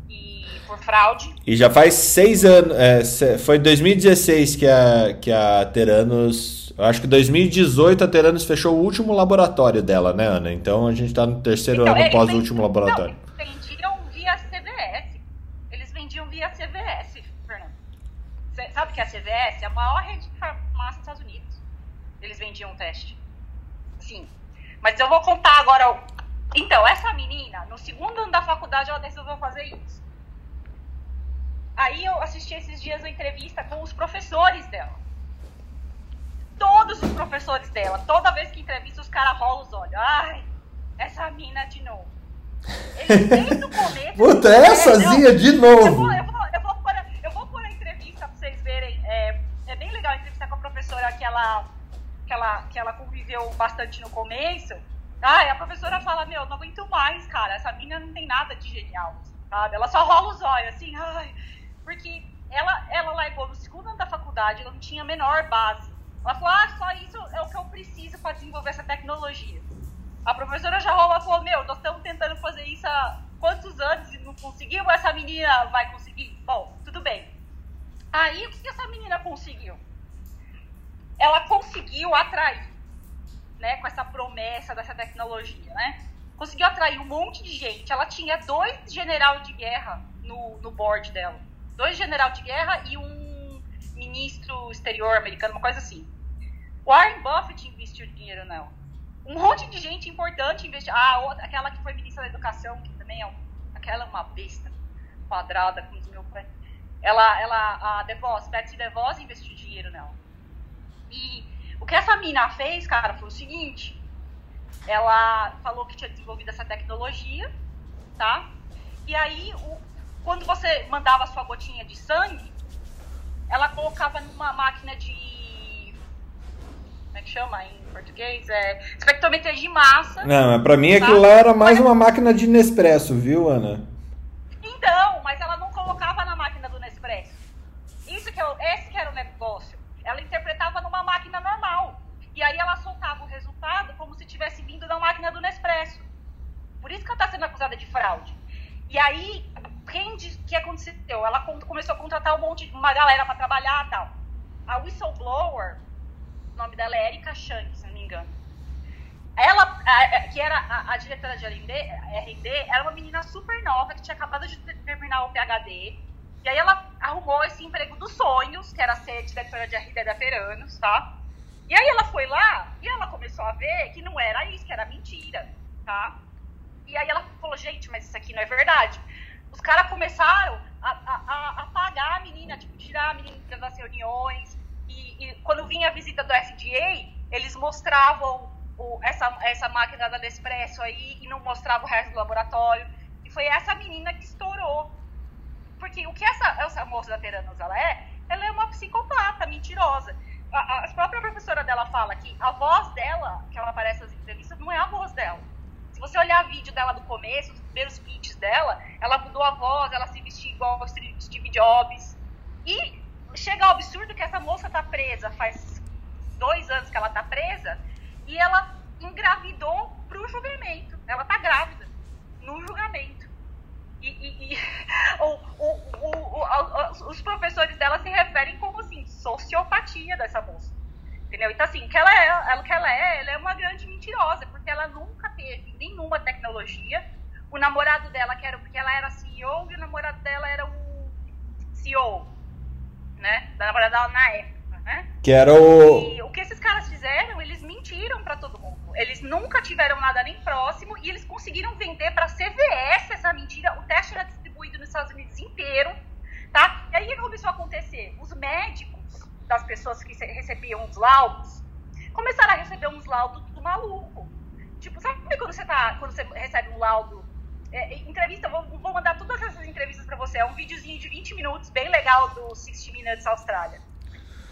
E por fraude. E já faz seis anos. É, foi 2016 que a, que a Teranos. Eu acho que 2018 a Teranos fechou o último laboratório dela, né, Ana? Então a gente tá no terceiro Então, ano eles após o último laboratório. Não, eles vendiam via CVS. Eles vendiam via CVS, Fernando. Cê sabe que a CVS é a maior rede de farmácia dos Estados Unidos. Eles vendiam um teste. Sim. Mas eu vou contar agora. Então, essa menina, no segundo ano da faculdade, ela resolveu fazer isso. Aí eu assisti esses dias uma entrevista com os professores dela. Todos os professores dela. Toda vez que entrevista, os caras rolam os olhos. Ai, essa mina de novo. Eles desde o começo. Puta, É, essazinha não, de Eu novo! vou, eu, vou, eu, vou pôr, a- eu vou pôr a entrevista pra vocês verem. É, é bem legal a entrevista com a professora que ela, que, ela, que ela conviveu bastante no começo. Ai, a professora fala, meu, não aguento mais, cara. Essa mina não tem nada de genial, sabe? Ela só rola os olhos, assim, ai. Porque ela, ela largou no segundo ano da faculdade, ela não tinha a menor base. Ela falou, ah, só isso é o que eu preciso para desenvolver essa tecnologia. A professora já rolou falou, meu, nós estamos tentando fazer isso há quantos anos e não conseguiu? Essa menina vai conseguir? Bom, tudo bem. Aí, o que essa menina conseguiu? Ela conseguiu atrair, né, com essa promessa dessa tecnologia, né? Conseguiu atrair um monte de gente. Ela tinha dois general de guerra no, no board dela. Dois general de guerra e um ministro exterior americano, uma coisa assim. Warren Buffett investiu dinheiro nela. Um monte de gente importante investiu. Ah, outra, aquela que foi ministra da educação, que também é um, aquela é uma besta quadrada, como diz meu pai. Ela, ela, a DeVos, Betsy DeVos investiu dinheiro nela. E o que essa mina fez, cara, foi o seguinte. Ela falou que tinha desenvolvido essa tecnologia, tá? E aí, o, quando você mandava sua gotinha de sangue, ela colocava numa máquina de como é que chama em português? É espectrometria de massa. Não, mas pra mim tá? aquilo lá era mais uma máquina de Nespresso, viu, Ana? Então, mas ela não colocava na máquina do Nespresso. Isso que eu, esse que era o negócio. Ela interpretava numa máquina normal. E aí ela soltava o resultado como se tivesse vindo da máquina do Nespresso. Por isso que ela está sendo acusada de fraude. E aí, quem que aconteceu? Ela começou a contratar um monte, uma galera para trabalhar e tal. A whistleblower o nome dela é Erika Chang, se não me engano. Ela, que era a, a diretora de R&D, R&D, era uma menina super nova que tinha acabado de terminar o PhD. E aí ela arrumou esse emprego dos sonhos, que era ser diretora de R&D da Veranos, tá? E aí ela foi lá e ela começou a ver que não era isso, que era mentira, tá? E aí ela falou, gente, mas isso aqui não é verdade. Os caras começaram a, a, a, a menina, tipo, tirar a menina das reuniões, e, quando vinha a visita do FDA, eles mostravam o, essa, essa máquina da Nespresso aí e não mostravam o resto do laboratório. E foi essa menina que estourou. Porque o que essa, essa moça da Teranos ela é? Ela é uma psicopata, mentirosa. A, a própria professora dela fala que a voz dela, que ela aparece nas entrevistas, não é a voz dela. Se você olhar vídeo dela do começo, primeiros pitches dela, ela mudou a voz, ela se vestia igual o Steve Jobs. E chega ao absurdo que essa moça tá presa, faz dois anos que ela tá presa, e ela engravidou pro julgamento. Ela tá grávida no julgamento. E, e, e o, o, o, os professores dela se referem como assim, sociopatia dessa moça. Entendeu? Então, assim, que ela é, ela, que ela é, ela é uma grande mentirosa, porque ela nunca teve nenhuma tecnologia. O namorado dela, que era porque ela era CEO, e o namorado dela era o CEO né? Da namorada dela na época, né? Que era o. E o que esses caras fizeram, eles mentiram para todo mundo. Eles nunca tiveram nada nem próximo e eles conseguiram vender para CVS essa mentira. O teste era distribuído nos Estados Unidos inteiro, tá? E aí o que começou a acontecer? Os médicos das pessoas que recebiam os laudos começaram a receber uns laudos tudo maluco. Tipo, sabe quando você tá, quando você recebe um laudo é, entrevista, vou, vou, mandar todas essas entrevistas para você. É um videozinho de 20 minutos, bem legal, do 60 Minutes Austrália.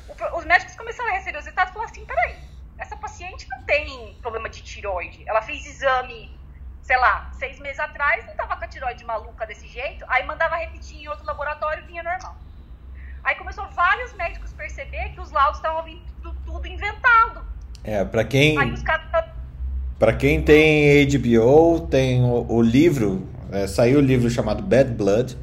O, os médicos começaram a receber os resultados e falaram assim: peraí, essa paciente não tem problema de tiroide. Ela fez exame, sei lá, seis meses atrás, não tava com a tiroide maluca desse jeito, aí mandava repetir em outro laboratório e vinha normal. Aí começou vários médicos perceber que os laudos estavam vindo tudo, tudo inventado. É, para quem. Aí os caras para quem tem HBO, tem o, o livro, é, saiu o livro chamado Bad Blood,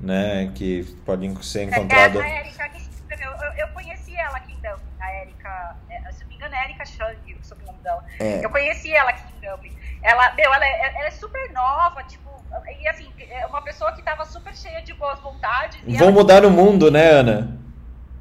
né, que pode ser encontrado... É, a Erika, eu, eu conheci ela aqui em Dublin, a Erika, é, se não me engano é Erika Chang, o sobrenome dela. É. Eu conheci ela aqui em Dublin. Ela, meu, ela é, ela é super nova, tipo, e assim, é uma pessoa que tava super cheia de boas vontades. Vão mudar o mundo, né, Ana?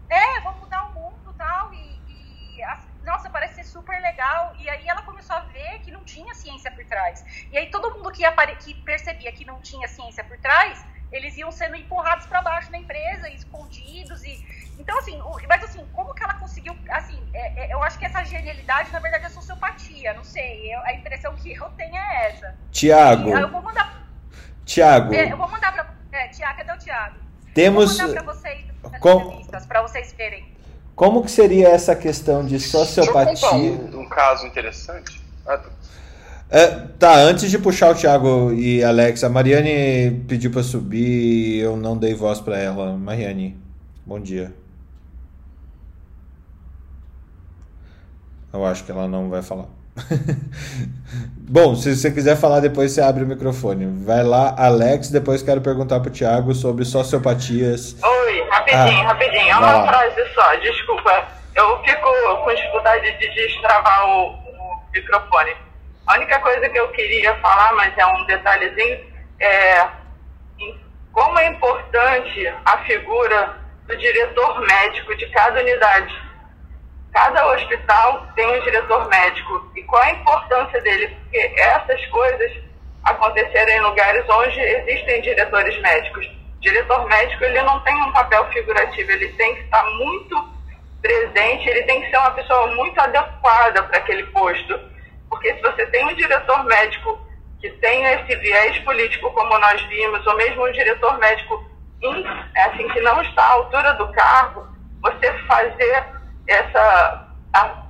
É, vão mudar o mundo e tal, e, e nossa, parece ser super legal. E aí ela começou a ver que não tinha ciência por trás. E aí todo mundo que, apare... que percebia que não tinha ciência por trás, eles iam sendo empurrados para baixo da empresa, escondidos e então assim, mas assim, como que ela conseguiu, assim, é, é, eu acho que essa genialidade na verdade é sociopatia, não sei, eu, a impressão que eu tenho é essa. Tiago. Eu vou mandar. Tiago. É, eu vou mandar para, é, Tiago, cadê o Tiago? Temos. Eu vou mandar para vocês, Com... vocês verem. Como que seria essa questão de sociopatia? Um, um, caso interessante. Ah, é, tá, antes de puxar o Thiago e Alex, a Mariane pediu para subir e eu não dei voz para ela. Mariane, bom dia. Eu acho que ela não vai falar. Bom, se você quiser falar depois, você abre o microfone. Vai lá, Alex. Depois quero perguntar pro Thiago sobre sociopatias. Oi, rapidinho Rapidinho, ah, rapidinho. É uma frase só, desculpa. Eu fico com dificuldade de destravar o, o microfone. A única coisa que eu queria falar, mas é um detalhezinho, é como é importante a figura do diretor médico de cada unidade. Cada hospital tem um diretor médico. E qual a importância dele? Porque essas coisas aconteceram em lugares onde existem diretores médicos. Diretor médico ele não tem um papel figurativo, ele tem que estar muito presente, ele tem que ser uma pessoa muito adequada para aquele posto. Porque se você tem um diretor médico que tem esse viés político, como nós vimos, ou mesmo um diretor médico assim, que não está à altura do cargo, você fazer essa,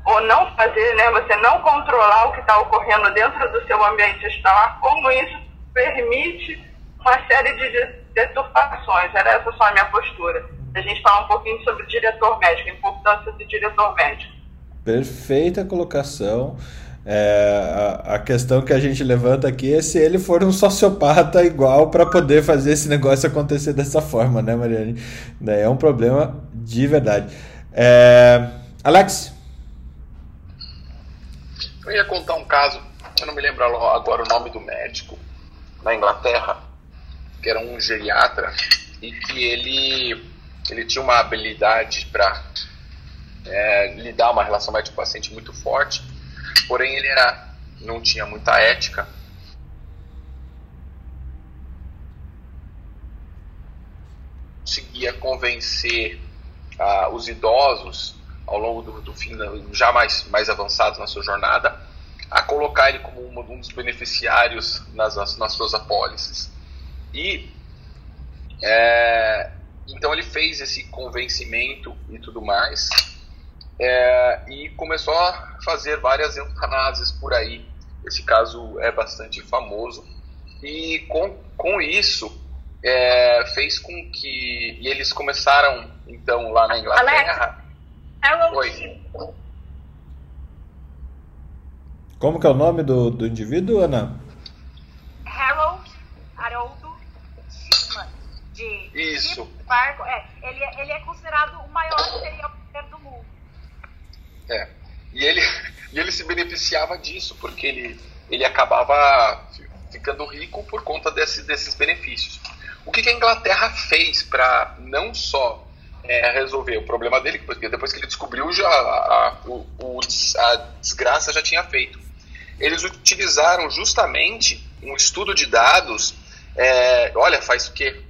ou não fazer, né, você não controlar o que está ocorrendo dentro do seu ambiente hospitalar, como isso permite uma série de deturpações. Era essa só a minha postura. A gente fala um pouquinho sobre o diretor médico, a importância do diretor médico. Perfeita colocação. É, a, a, questão que a gente levanta aqui é se ele for um sociopata igual para poder fazer esse negócio acontecer dessa forma, né, Mariane? É um problema de verdade. É... Alex? Eu ia contar um caso, eu não me lembro agora o nome do médico, na Inglaterra, que era um geriatra e que ele, ele tinha uma habilidade para é, lidar uma relação médico-paciente muito forte Porém, ele era, não tinha muita ética. Conseguia convencer ah, os idosos ao longo do, do fim, já mais, mais avançados na sua jornada, a colocar ele como um, um dos beneficiários nas, nas suas apólices. E é, então ele fez esse convencimento e tudo mais é, e começou a fazer várias eutanásias por aí. Esse caso é bastante famoso. E com, com isso, é, fez com que. E eles começaram, então, lá na Inglaterra. Alex, Oi. Como que é o nome do, do indivíduo, Ana? Harold Haroldo Shipman. De Isso. Barco. É, ele, é, ele é considerado o maior serial killer do mundo. É. E ele, e ele se beneficiava disso, porque ele, ele acabava ficando rico por conta desse, desses benefícios. O que, que a Inglaterra fez para não só é, resolver o problema dele, porque depois que ele descobriu, já a, a, o, a desgraça já tinha feito. Eles utilizaram justamente um estudo de dados. É, olha, faz o quê?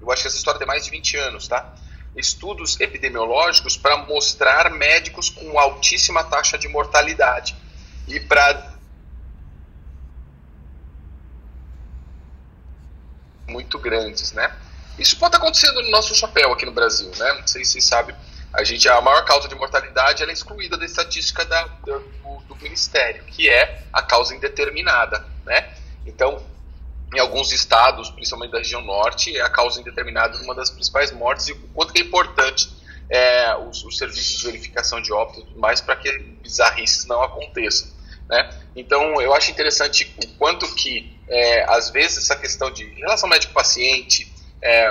Eu acho que essa história tem mais de 20 anos, tá? estudos epidemiológicos para mostrar médicos com altíssima taxa de mortalidade e para muito grandes, né? Isso pode estar acontecendo no nosso chapéu aqui no Brasil, né? Não sei se vocês sabem, a gente a maior causa de mortalidade é excluída da estatística da, do, do ministério, que é a causa indeterminada, né? Então em alguns estados, principalmente da região norte, é a causa indeterminada de uma das principais mortes e o quanto é importante é, os, os, serviços de verificação de óbito mais para que bizarrices não aconteçam. Né? Então, eu acho interessante o quanto que, é, às vezes, essa questão de relação médico-paciente, é,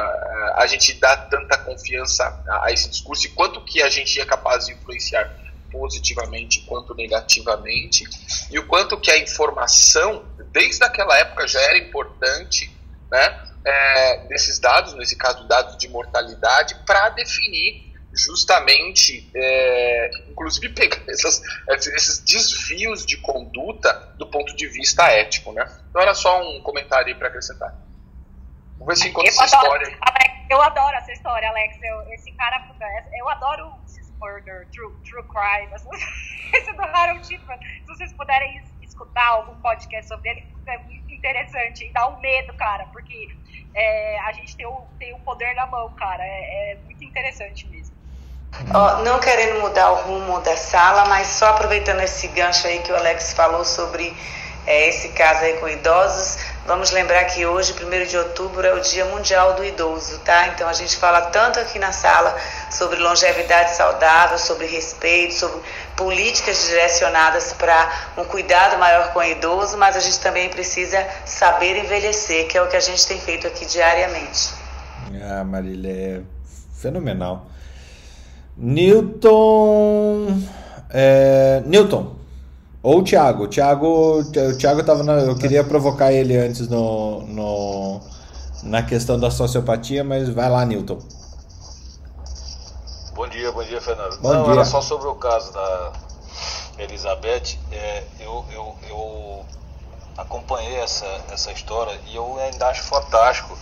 a gente dá tanta confiança a, a esse discurso e quanto que a gente é capaz de influenciar positivamente quanto negativamente e o quanto que a informação desde aquela época já era importante, né, é, desses dados, nesse caso dados de mortalidade, para definir justamente, é, inclusive pegar essas, esses desvios de conduta do ponto de vista ético, né? Então era só um comentário aí para acrescentar. Vamos ver se encontra essa adoro, história. Alex, eu adoro essa história, Alex. Eu, esse cara, eu adoro murder, true, true crime, esse do Harold Shipman. Se vocês puderem escutar algum podcast sobre ele, é muito interessante e dá um medo, cara, porque é, a gente tem o, tem o poder na mão, cara. É, é muito interessante mesmo. Oh, não querendo mudar o rumo da sala, mas só aproveitando esse gancho aí que o Alex falou sobre é, esse caso aí com idosos, vamos lembrar que hoje, 1 de outubro, é o Dia Mundial do Idoso, tá? Então a gente fala tanto aqui na sala sobre longevidade saudável, sobre respeito, sobre políticas direcionadas para um cuidado maior com o idoso, mas a gente também precisa saber envelhecer, que é o que a gente tem feito aqui diariamente. Ah, Marília, é Fenomenal. Newton. É, Newton. Ou o Thiago. O Thiago, o Thiago tava na, Eu queria provocar ele antes no, no, na questão da sociopatia, mas vai lá, Newton. Bom dia, bom dia, Fernando. Bom Não, dia. era só sobre o caso da Elizabeth. É, eu, eu, eu acompanhei essa, essa história e eu ainda acho fantástico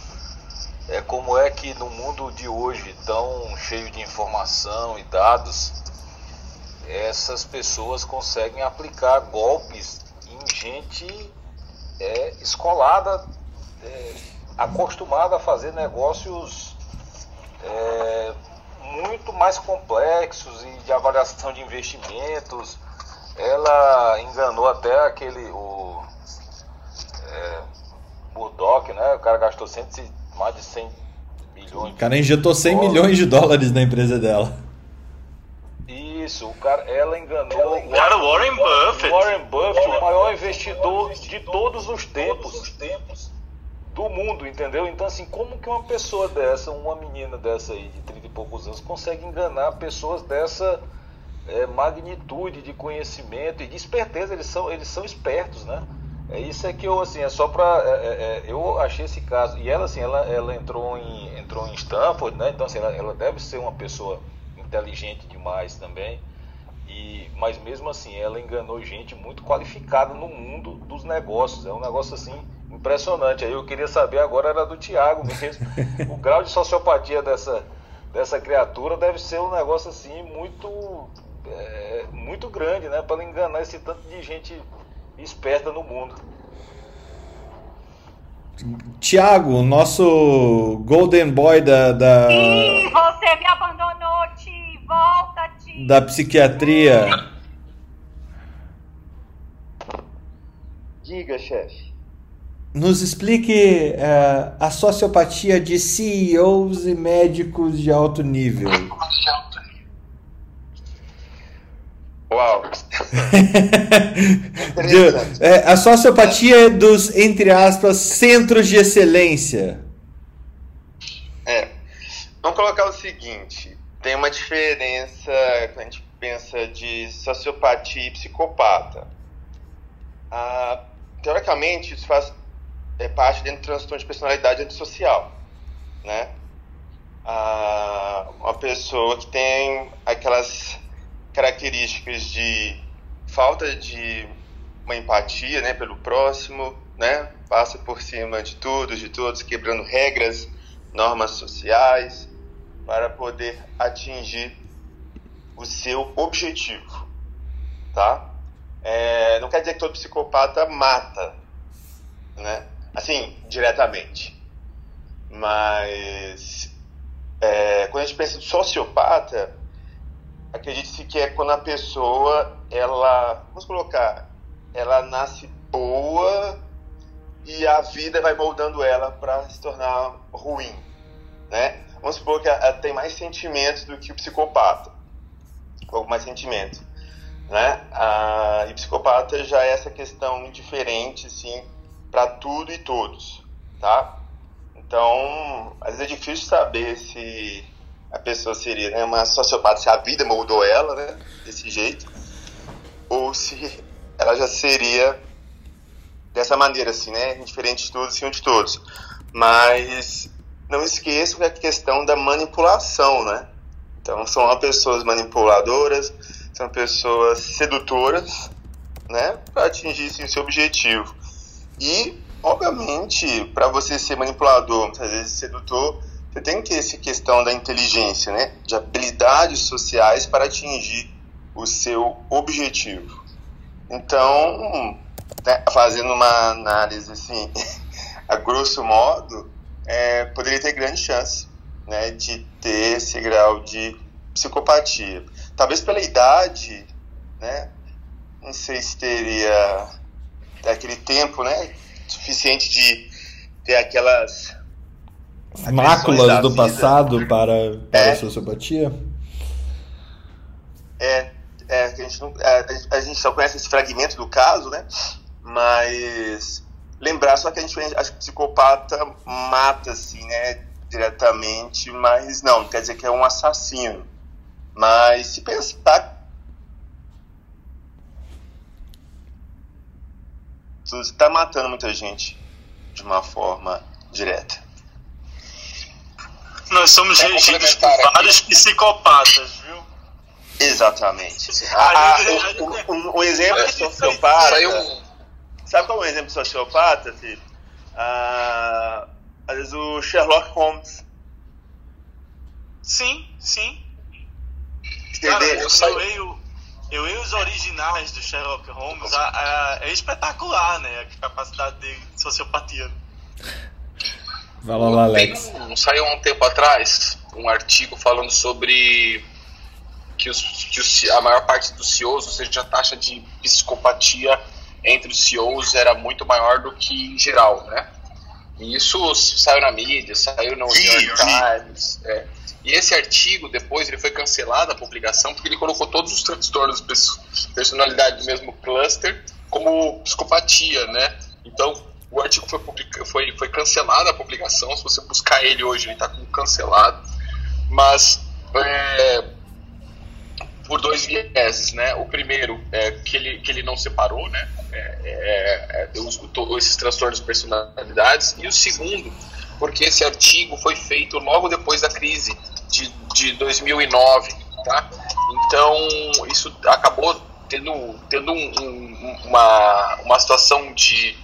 é, como é que no mundo de hoje, tão cheio de informação e dados, essas pessoas conseguem aplicar golpes em gente é, escolada, é, acostumada a fazer negócios é, muito mais complexos e de avaliação de investimentos. Ela enganou até aquele o é, Murdoch, né? O cara gastou 100, mais de 100 milhões. O cara injetou 100 dólares. milhões de dólares na empresa dela. Isso, o cara, ela enganou o Cara, Warren Buffett. Warren Buffett, o maior investidor de todos os tempos do mundo, entendeu? Então, assim, como que uma pessoa dessa, uma menina dessa aí, de 30 e poucos anos, consegue enganar pessoas dessa é, magnitude de conhecimento e de esperteza? Eles são, eles são espertos, né? É isso é que eu, assim, é só pra. é, é, é, eu achei esse caso. E ela, assim, ela, ela entrou, em, entrou em Stanford, né? Então, assim, ela, ela deve ser uma pessoa inteligente demais também. E, mas mesmo assim, ela enganou gente muito qualificada no mundo dos negócios. É um negócio assim impressionante. Aí eu queria saber agora era do Tiago mesmo. o grau de sociopatia dessa, dessa criatura deve ser um negócio assim muito é, muito grande, né? Para enganar esse tanto de gente esperta no mundo. Tiago, nosso Golden Boy da, da, Ih, você me abandonou, Ti. Volta, Ti. da psiquiatria. Diga, chefe. Nos explique é, a sociopatia de CEOs e médicos de alto nível. Uau. De- é, a sociopatia dos, entre aspas, centros de excelência. É. Vamos colocar o seguinte: tem uma diferença quando a gente pensa de sociopatia e psicopata. Ah, teoricamente, isso faz é, parte dentro do transtorno de personalidade antissocial, né? Ah, uma pessoa que tem aquelas características de falta de uma empatia, né, pelo próximo, né? Passa por cima de tudo, de todos, quebrando regras, normas sociais para poder atingir o seu objetivo, tá? É, não quer dizer que todo psicopata mata, né? Assim, diretamente. Mas é, quando a gente pensa em sociopata, acredite-se que é quando a pessoa, ela, vamos colocar, ela nasce boa e a vida vai moldando ela para se tornar ruim, né? Vamos supor que ela tem mais sentimentos do que o psicopata, pouco mais sentimento, né? Ah, e psicopata já é essa questão diferente, assim, para tudo e todos, tá? Então, às vezes é difícil saber se a pessoa seria né, uma sociopata, se a vida moldou ela, né, desse jeito, ou se ela já seria dessa maneira, assim, né, indiferente de todos, acima de todos. Mas não esqueçam que é a questão da manipulação, né? Então, são pessoas manipuladoras, são pessoas sedutoras, né, para atingir sim, o seu objetivo. E, obviamente, para você ser manipulador, muitas vezes sedutor, você tem que essa questão da inteligência, né? De habilidades sociais para atingir o seu objetivo. Então, né, fazendo uma análise assim, a grosso modo, é, poderia ter grande chance né, de ter esse grau de psicopatia. Talvez pela idade, né? Não sei se teria aquele tempo, né? Suficiente de ter aquelas Máculas do da vida. passado para, para É. a sociopatia? É, é, a gente, não, é, a gente só conhece esse fragmento do caso, né? Mas lembrar só que a gente acho que psicopata mata, assim, né? diretamente, mas não, não quer dizer que é um assassino. Mas se pensar. Você está matando muita gente de uma forma direta. Nós somos É regidos por aqui. vários psicopatas, viu? Exatamente. Ah, Ah, ele- um, um- um exemplo de Ele- sociopata. Saiu um. Sabe qual é um exemplo de sociopata, Felipe? Ah, às vezes o Sherlock Holmes. Sim, sim. Cara, Entendeu? eu, eu, leio, eu leio os originais do Sherlock Holmes, a- a- é espetacular, né? A capacidade de sociopatia. Fala lá, Tem Alex. um- saiu um tempo atrás um artigo falando sobre que, os, que os- a maior parte dos CEOs, ou seja, a taxa de psicopatia entre os CEOs era muito maior do que em geral, né? E isso saiu na mídia, saiu no New York. Times. é. E esse artigo, depois, ele foi cancelado a publicação porque ele colocou todos os transtornos de pers- personalidade do mesmo cluster como psicopatia, né? Então, o artigo foi, publica- foi, foi cancelado a publicação. Se você buscar ele hoje, ele está cancelado. Mas é, por dois vieses, né? O primeiro é que ele, que ele não separou, né? É, é, é, esses transtornos de personalidades. E o segundo, porque esse artigo foi feito logo depois da crise de, de 2009, tá? Então, isso acabou tendo, tendo um- um- uma, uma situação de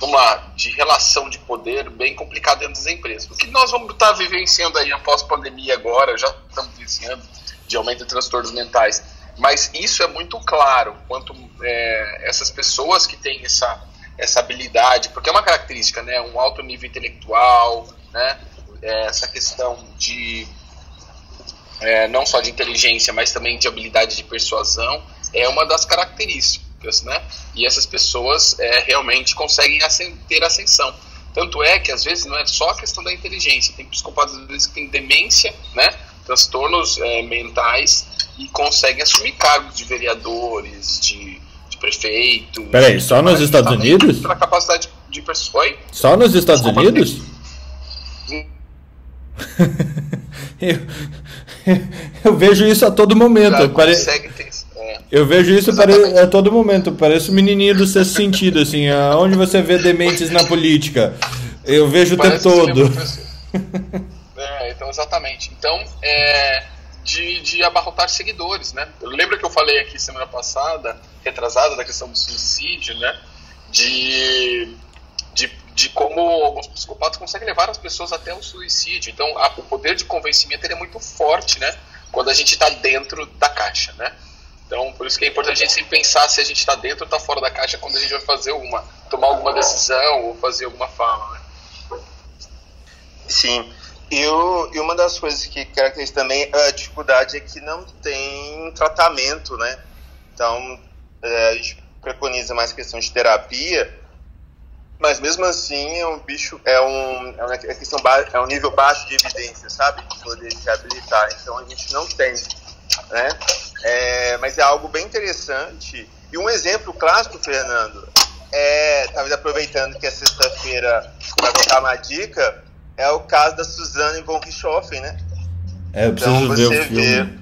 uma de relação de poder bem complicada dentro das empresas. O que nós vamos estar vivenciando aí após pandemia agora, já estamos vivenciando de aumento de transtornos mentais. Mas isso é muito claro quanto é, essas pessoas que têm essa, essa habilidade, porque é uma característica, né? Um alto nível intelectual, né? É, essa questão de é, não só de inteligência, mas também de habilidade de persuasão, é uma das características, né? E essas pessoas é, realmente conseguem ter ascensão. Tanto é que às vezes não é só a questão da inteligência, tem psicopatas às vezes que têm demência, né? Transtornos é, mentais e conseguem assumir cargos de vereadores, de, de prefeito. Peraí, só nos Estados Unidos? Pela capacidade de persuasão. Só nos Estados Unidos? eu, eu vejo isso a todo momento. Consegue ter. É, Eu vejo isso pare- a todo momento. Parece o menininho do sexto sentido, assim. Aonde você vê dementes na política? Eu vejo o tempo Parece você é todo. É, então, exatamente. Então, é, de, de abarrotar seguidores, né? Eu lembro que eu falei aqui semana passada, retrasada, da questão do suicídio, né? De, de, de como alguns psicopatas conseguem levar as pessoas até o suicídio. Então, a- o poder de convencimento ele é muito forte, né? Quando a gente está dentro da caixa, né? Então, por isso que é importante a gente sempre pensar se a gente está dentro ou está fora da caixa quando a gente vai fazer uma, tomar alguma decisão ou fazer alguma fala, né? Sim. E, o- e uma das coisas que caracteriza também a dificuldade é que não tem tratamento, né? Então, é, a gente preconiza mais questão de terapia, mas mesmo assim é um bicho, é um, é uma questão é um nível baixo de evidência, sabe? De poder se habilitar. Então a gente não tem, né? É, mas é algo bem interessante. E um exemplo clássico, Fernando, é, talvez aproveitando que é sexta-feira para contar uma dica, é o caso da Suzanne von Richthofen, né? É, eu preciso Então ver você o filme.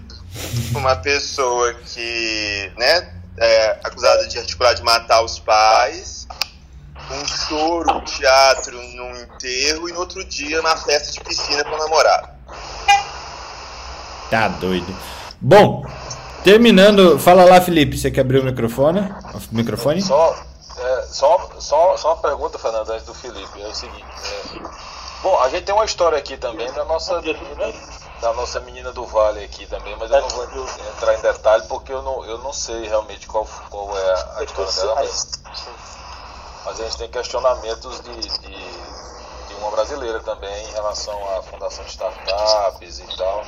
vê uma pessoa que, né, é acusada de articular de matar os pais, um choro, um teatro num enterro e no outro dia uma festa de piscina com o namorado. Tá doido. Bom, terminando. Fala lá, Felipe. Você quer abrir o microfone? O microfone? Só, é, só, só, só uma pergunta, Fernando, antes do Felipe. É o seguinte. é, bom, a gente tem uma história aqui também da nossa, da nossa menina do Vale aqui também, mas eu não vou entrar em detalhe porque eu não, eu não sei realmente qual, qual é a história dela. Mas, mas a gente tem questionamentos de, de uma brasileira também em relação à fundação de startups e tal.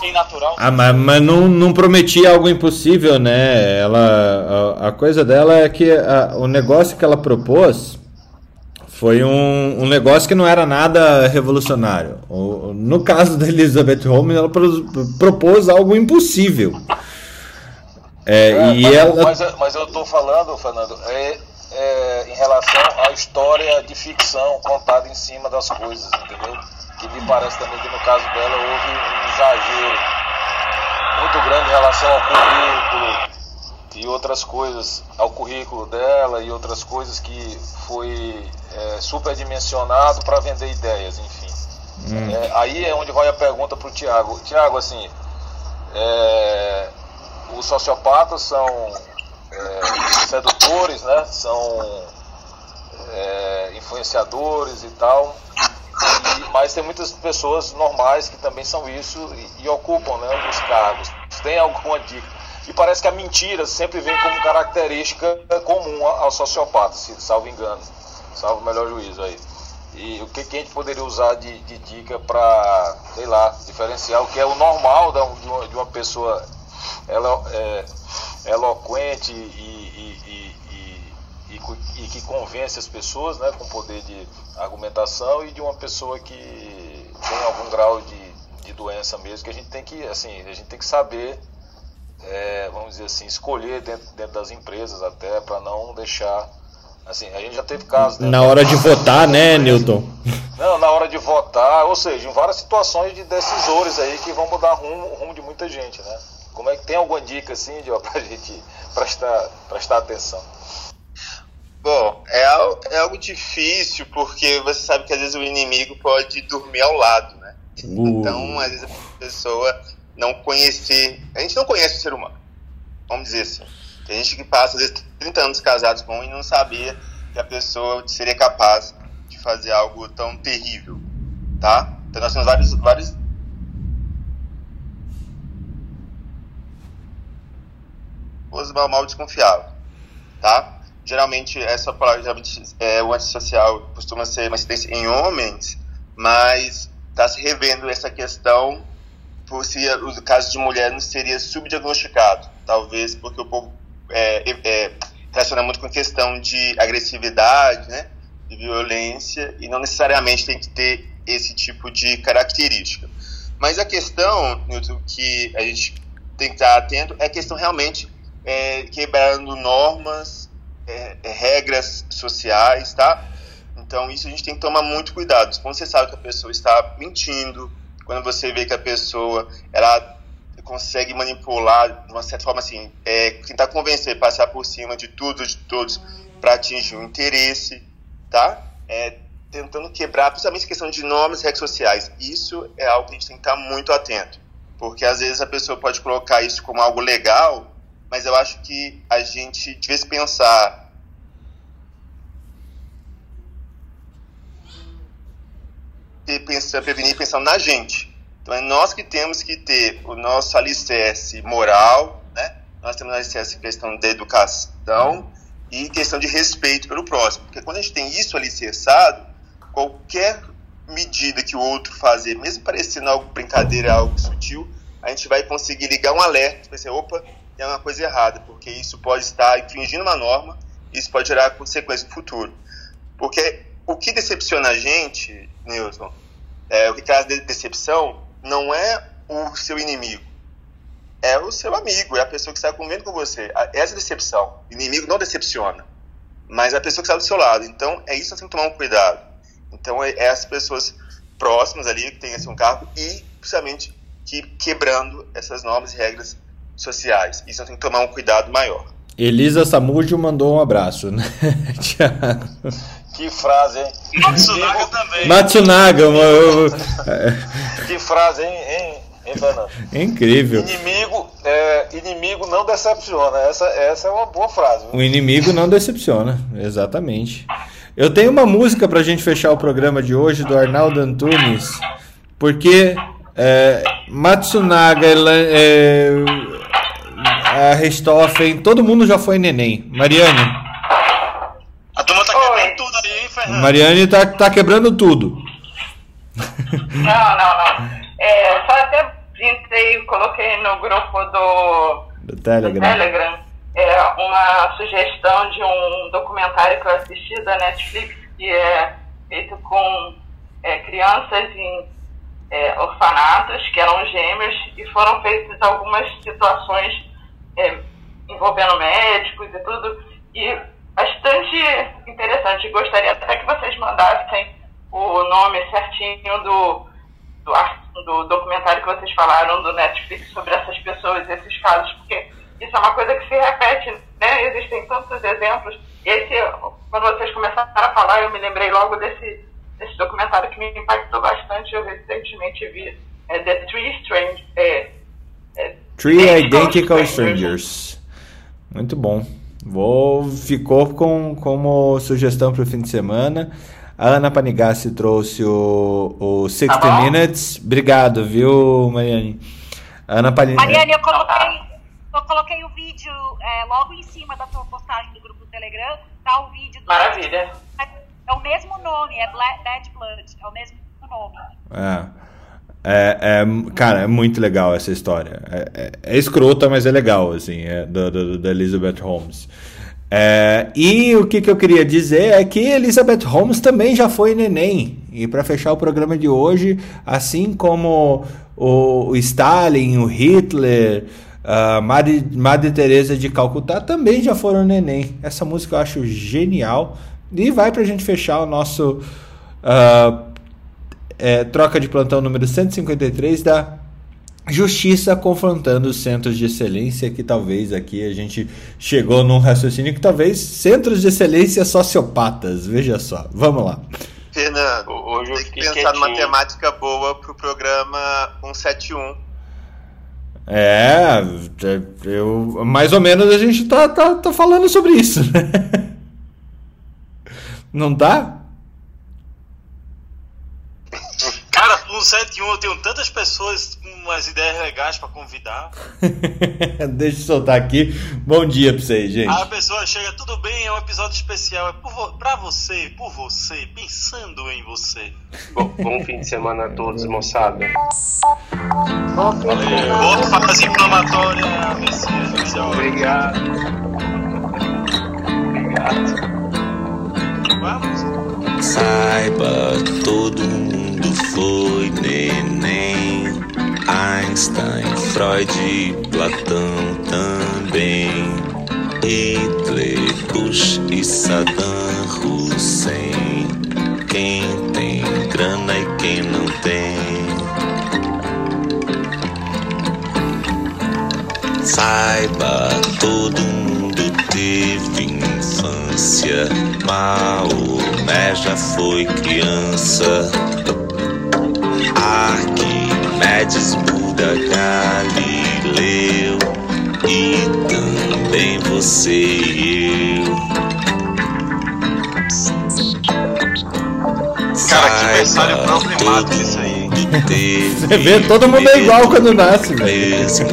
Quem, natural? Ah, mas, mas não, não prometia algo impossível, né? Ela, a, a coisa dela é que a- o negócio que ela propôs foi um, um negócio que não era nada revolucionário. O- no caso da Elizabeth Holmes, ela pro- propôs algo impossível. É, É, e mas, ela. mas, mas eu estou falando, Fernando, é, é, em relação à história de ficção contada em cima das coisas, entendeu? Que me parece também que no caso dela houve um exagero muito grande em relação ao currículo e outras coisas, ao currículo dela e outras coisas que foi é, superdimensionado para vender ideias, enfim. Hum. É, aí é onde vai a pergunta para o Tiago. Tiago, assim, é, os sociopatas são é, sedutores, né? São é, influenciadores e tal. E, mas tem muitas pessoas normais que também são isso e, e ocupam né, os cargos. Tem alguma dica? E parece que a mentira sempre vem como característica comum ao sociopata, se salvo engano, salvo o melhor juízo aí. E o que, que a gente poderia usar de, de dica para, sei lá, diferenciar o que é o normal de uma, de uma pessoa ela, é, eloquente e, e, e, e, que convence as pessoas né, com poder de argumentação e de uma pessoa que tem algum grau de, de doença mesmo, que a gente tem que, assim, a gente tem que saber é, vamos dizer assim, escolher dentro, dentro das empresas até para não deixar. Assim, a gente já teve casos. Né, na hora de votar, né, Newton? Não, na hora de votar, ou seja, em várias situações de decisores aí que vão mudar rumo, rumo de muita gente, né? Como é que tem alguma dica assim, Dio, pra gente prestar, prestar atenção? Bom, é, é algo difícil porque você sabe que às vezes o inimigo pode dormir ao lado, né? Uh. Então, às vezes a pessoa não conhecer. A gente não conhece o ser humano. Vamos dizer assim. Tem gente que passa, às vezes, 30 anos casados com um e não sabia que a pessoa seria capaz de fazer algo tão terrível. Tá? Então nós temos vários. vários mal, mal desconfiável. Tá? Geralmente, essa palavra, geralmente, é, o antissocial costuma ser uma incidência em homens, mas está se revendo essa questão por se o caso de mulher não seria subdiagnosticado, talvez porque o povo é, é, relaciona muito com questão de agressividade, né, de violência, e não necessariamente tem que ter esse tipo de característica. Mas a questão, que a gente tem que estar atento é a questão realmente é, quebrando normas, é, é, regras sociais, tá? Então isso a gente tem que tomar muito cuidado. Quando você sabe que a pessoa está mentindo, quando você vê que a pessoa ela consegue manipular de uma certa forma assim, é, tentar convencer, passar por cima de tudo, de todos, para atingir um interesse, tá? É, tentando quebrar, principalmente questão de nomes e redes sociais. Isso é algo que a gente tem que estar muito atento, porque às vezes a pessoa pode colocar isso como algo legal, mas eu acho que a gente devia pensar pensar, prevenir pensando na gente. Então é nós que temos que ter o nosso alicerce moral, né? Nós temos alicerce questão da educação e questão de respeito pelo próximo. Porque quando a gente tem isso alicerçado, qualquer medida que o outro fazer, mesmo parecendo algo brincadeira, algo sutil, a gente vai conseguir ligar um alerta, vai ser, opa, tem uma coisa errada, porque isso pode estar infringindo uma norma, e isso pode gerar consequências no futuro. Porque o que decepciona a gente, Nilson, é, o que traz decepção não é o seu inimigo, é o seu amigo, é a pessoa que está convivendo com você. Essa é decepção. O inimigo não decepciona, mas é a pessoa que está do seu lado. Então, é isso que nós temos que tomar um cuidado. Então, é essas pessoas próximas ali, que têm esse um cargo, e, principalmente, que quebrando essas normas e regras sociais. Isso nós temos que tomar um cuidado maior. Elisa Samudio mandou um abraço, né, Tiago? Que frase, hein? Matsunaga também. Matsunaga, eu... Que frase, hein, hein, hein Fernando? Incrível. Inimigo, é, inimigo não decepciona. Essa, essa é uma boa frase. Viu? O inimigo não decepciona, exatamente. Eu tenho uma música pra gente fechar o programa de hoje do Arnaldo Antunes, porque é, Matsunaga, é, a Richthofen, todo mundo já foi neném. Mariane. A turma tá quebrando tudo aí, hein, Fernando? Mariane tá, tá quebrando tudo. Não, não, não. É, só até entrei, coloquei no grupo do, do Telegram, do Telegram é, uma sugestão de um documentário que eu assisti da Netflix, que é feito com é, crianças em é, orfanatos, que eram gêmeos, e foram feitas algumas situações é, envolvendo médicos e tudo, e bastante interessante. Gostaria até que vocês mandassem o nome certinho do, do documentário que vocês falaram do Netflix sobre essas pessoas, esses casos, porque isso é uma coisa que se repete, né? Existem tantos exemplos. Esse, quando vocês começaram a falar, eu me lembrei logo desse, desse documentário que me impactou bastante. Eu recentemente vi é, The Three Strange. É, é, Three Identical Strangers. Muito bom. Vou, ficou com, como sugestão para o fim de semana. A Ana Panigassi trouxe o, o 60 tá Minutes. Obrigado, viu, Mariane? Ana Panigassi. Mariane, eu coloquei, eu coloquei o vídeo é, logo em cima da tua postagem do grupo do Telegram. Tá o vídeo. Do Maravilha. É o mesmo nome, é Black, Dead Blood. É o mesmo nome. É. É, é, cara, é muito legal essa história. É, é, é escrota, mas é legal, assim, é da, da, Elizabeth Holmes. É, e o que, que eu queria dizer é que Elizabeth Holmes também já foi neném. E para fechar o programa de hoje, assim como o, o Stalin, o Hitler, a Madre, Madre Teresa de Calcutá também já foram neném. Essa música eu acho genial. E vai para a gente fechar o nosso uh, é, troca de plantão número 153 da Justiça confrontando os centros de excelência, que talvez aqui a gente chegou num raciocínio que talvez centros de excelência sociopatas, veja só. Vamos lá. Fernando, hoje tem que pensar numa temática boa pro programa 171. É, é, eu, mais ou menos a gente tá, tá, tá falando sobre isso, né? Não tá? No 71 eu tenho tantas pessoas com umas ideias legais para convidar. Deixa eu soltar aqui. Bom dia pra vocês, gente. Aí a pessoa chega, tudo bem, é um episódio especial. É vo pra você, por você, pensando em você. Bom, bom fim de semana a todos, moçada. Valeu. Boa fase inflamatória, AVC. Obrigado. Obrigado. Vamos. Saiba todo mundo foi neném. Einstein, Freud, Platão também. Hitler, Bush e Saddam Hussein. Quem tem grana e quem não tem. Saiba, todo mundo teve infância. Maomé já foi criança. Arquimedes, Buda, Galileu e também você e eu. Cara, que mensagem problemática isso aí. Você vê, todo mundo é igual quando nasce, Mesmo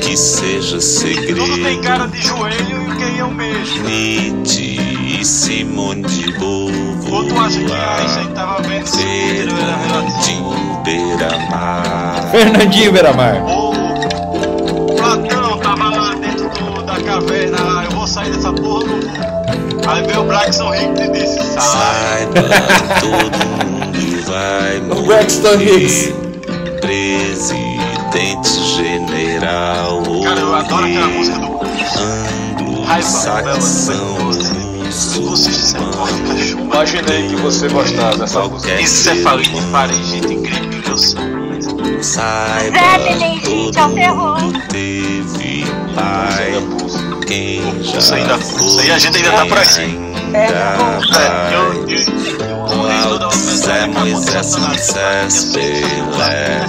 que seja segredo. Tudo tem cara de joelho e quem é o mesmo. Nietzsche e Simone de Beauvoir. Ou tu acha que Einstein tava vendo se o era relativo? Beira-Mar. Fernandinho Beira-Mar. O Platão tava lá dentro do, da caverna eu vou sair dessa porra, não vou. Aí veio o Braxton Hicks e disse, sai. todo mundo vai morrer. O Braxton Hicks. Presidente general. Cara, eu adoro aquela música do... Ando, satisfação. Imaginei que você gostava dessa música. Encefalite, faringite, eu Saiba, gente, é o terror. Teve pai, quem já isso ainda, isso aí a gente ainda tá por aqui. É, eu, eu, Zé Moisés, Moisés, Pelé,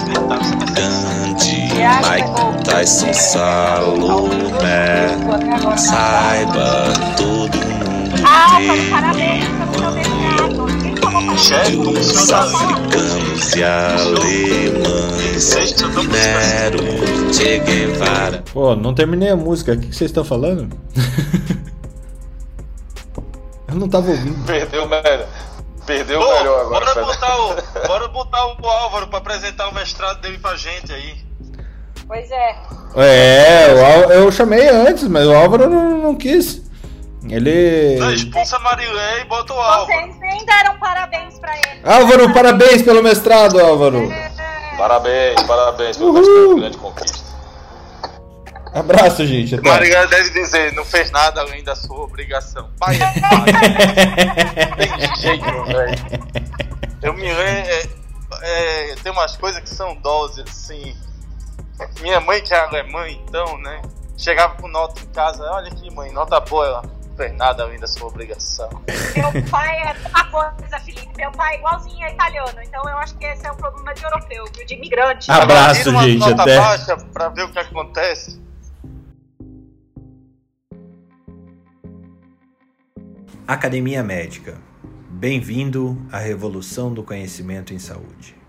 Gandhi, Mike Tyson, Salomé, saiba todo mundo Álvaro, parabéns pelo seu mestrado. Os africanos e alemães, Nero, Che Guevara. Pô, não terminei a música. O que vocês estão falando? Eu não tava ouvindo. Perdeu, melhor. Perdeu o melhor agora. Bora botar, o, bora botar o Álvaro pra apresentar o mestrado dele pra gente aí. Pois é. É, eu, eu chamei antes, mas o Álvaro não, não quis. Ele. Expulsa Marilé e bota o Álvaro. Vocês nem deram parabéns pra ele. Álvaro, parabéns pelo mestrado, Álvaro. É... Parabéns, parabéns pelo Uhul. mestrado, grande conquista. Abraço, gente. Até. Marilé deve dizer, não fez nada além da sua obrigação. Pai é pai. Tem jeito, velho. Eu me lembro. É, é, tem umas coisas que são doses, assim. Minha mãe, que é alemã, então, né? Chegava com nota em casa, olha aqui, mãe, nota boa. Ela, fez nada além da sua obrigação. Meu pai é uma coisa, Felipe. Meu pai é igualzinho a italiano. Então eu acho que esse é um problema de europeu, viu? de imigrante. Abraço, uma gente, nota até. baixa pra ver o que acontece. Academia Médica. Bem-vindo à revolução do conhecimento em saúde.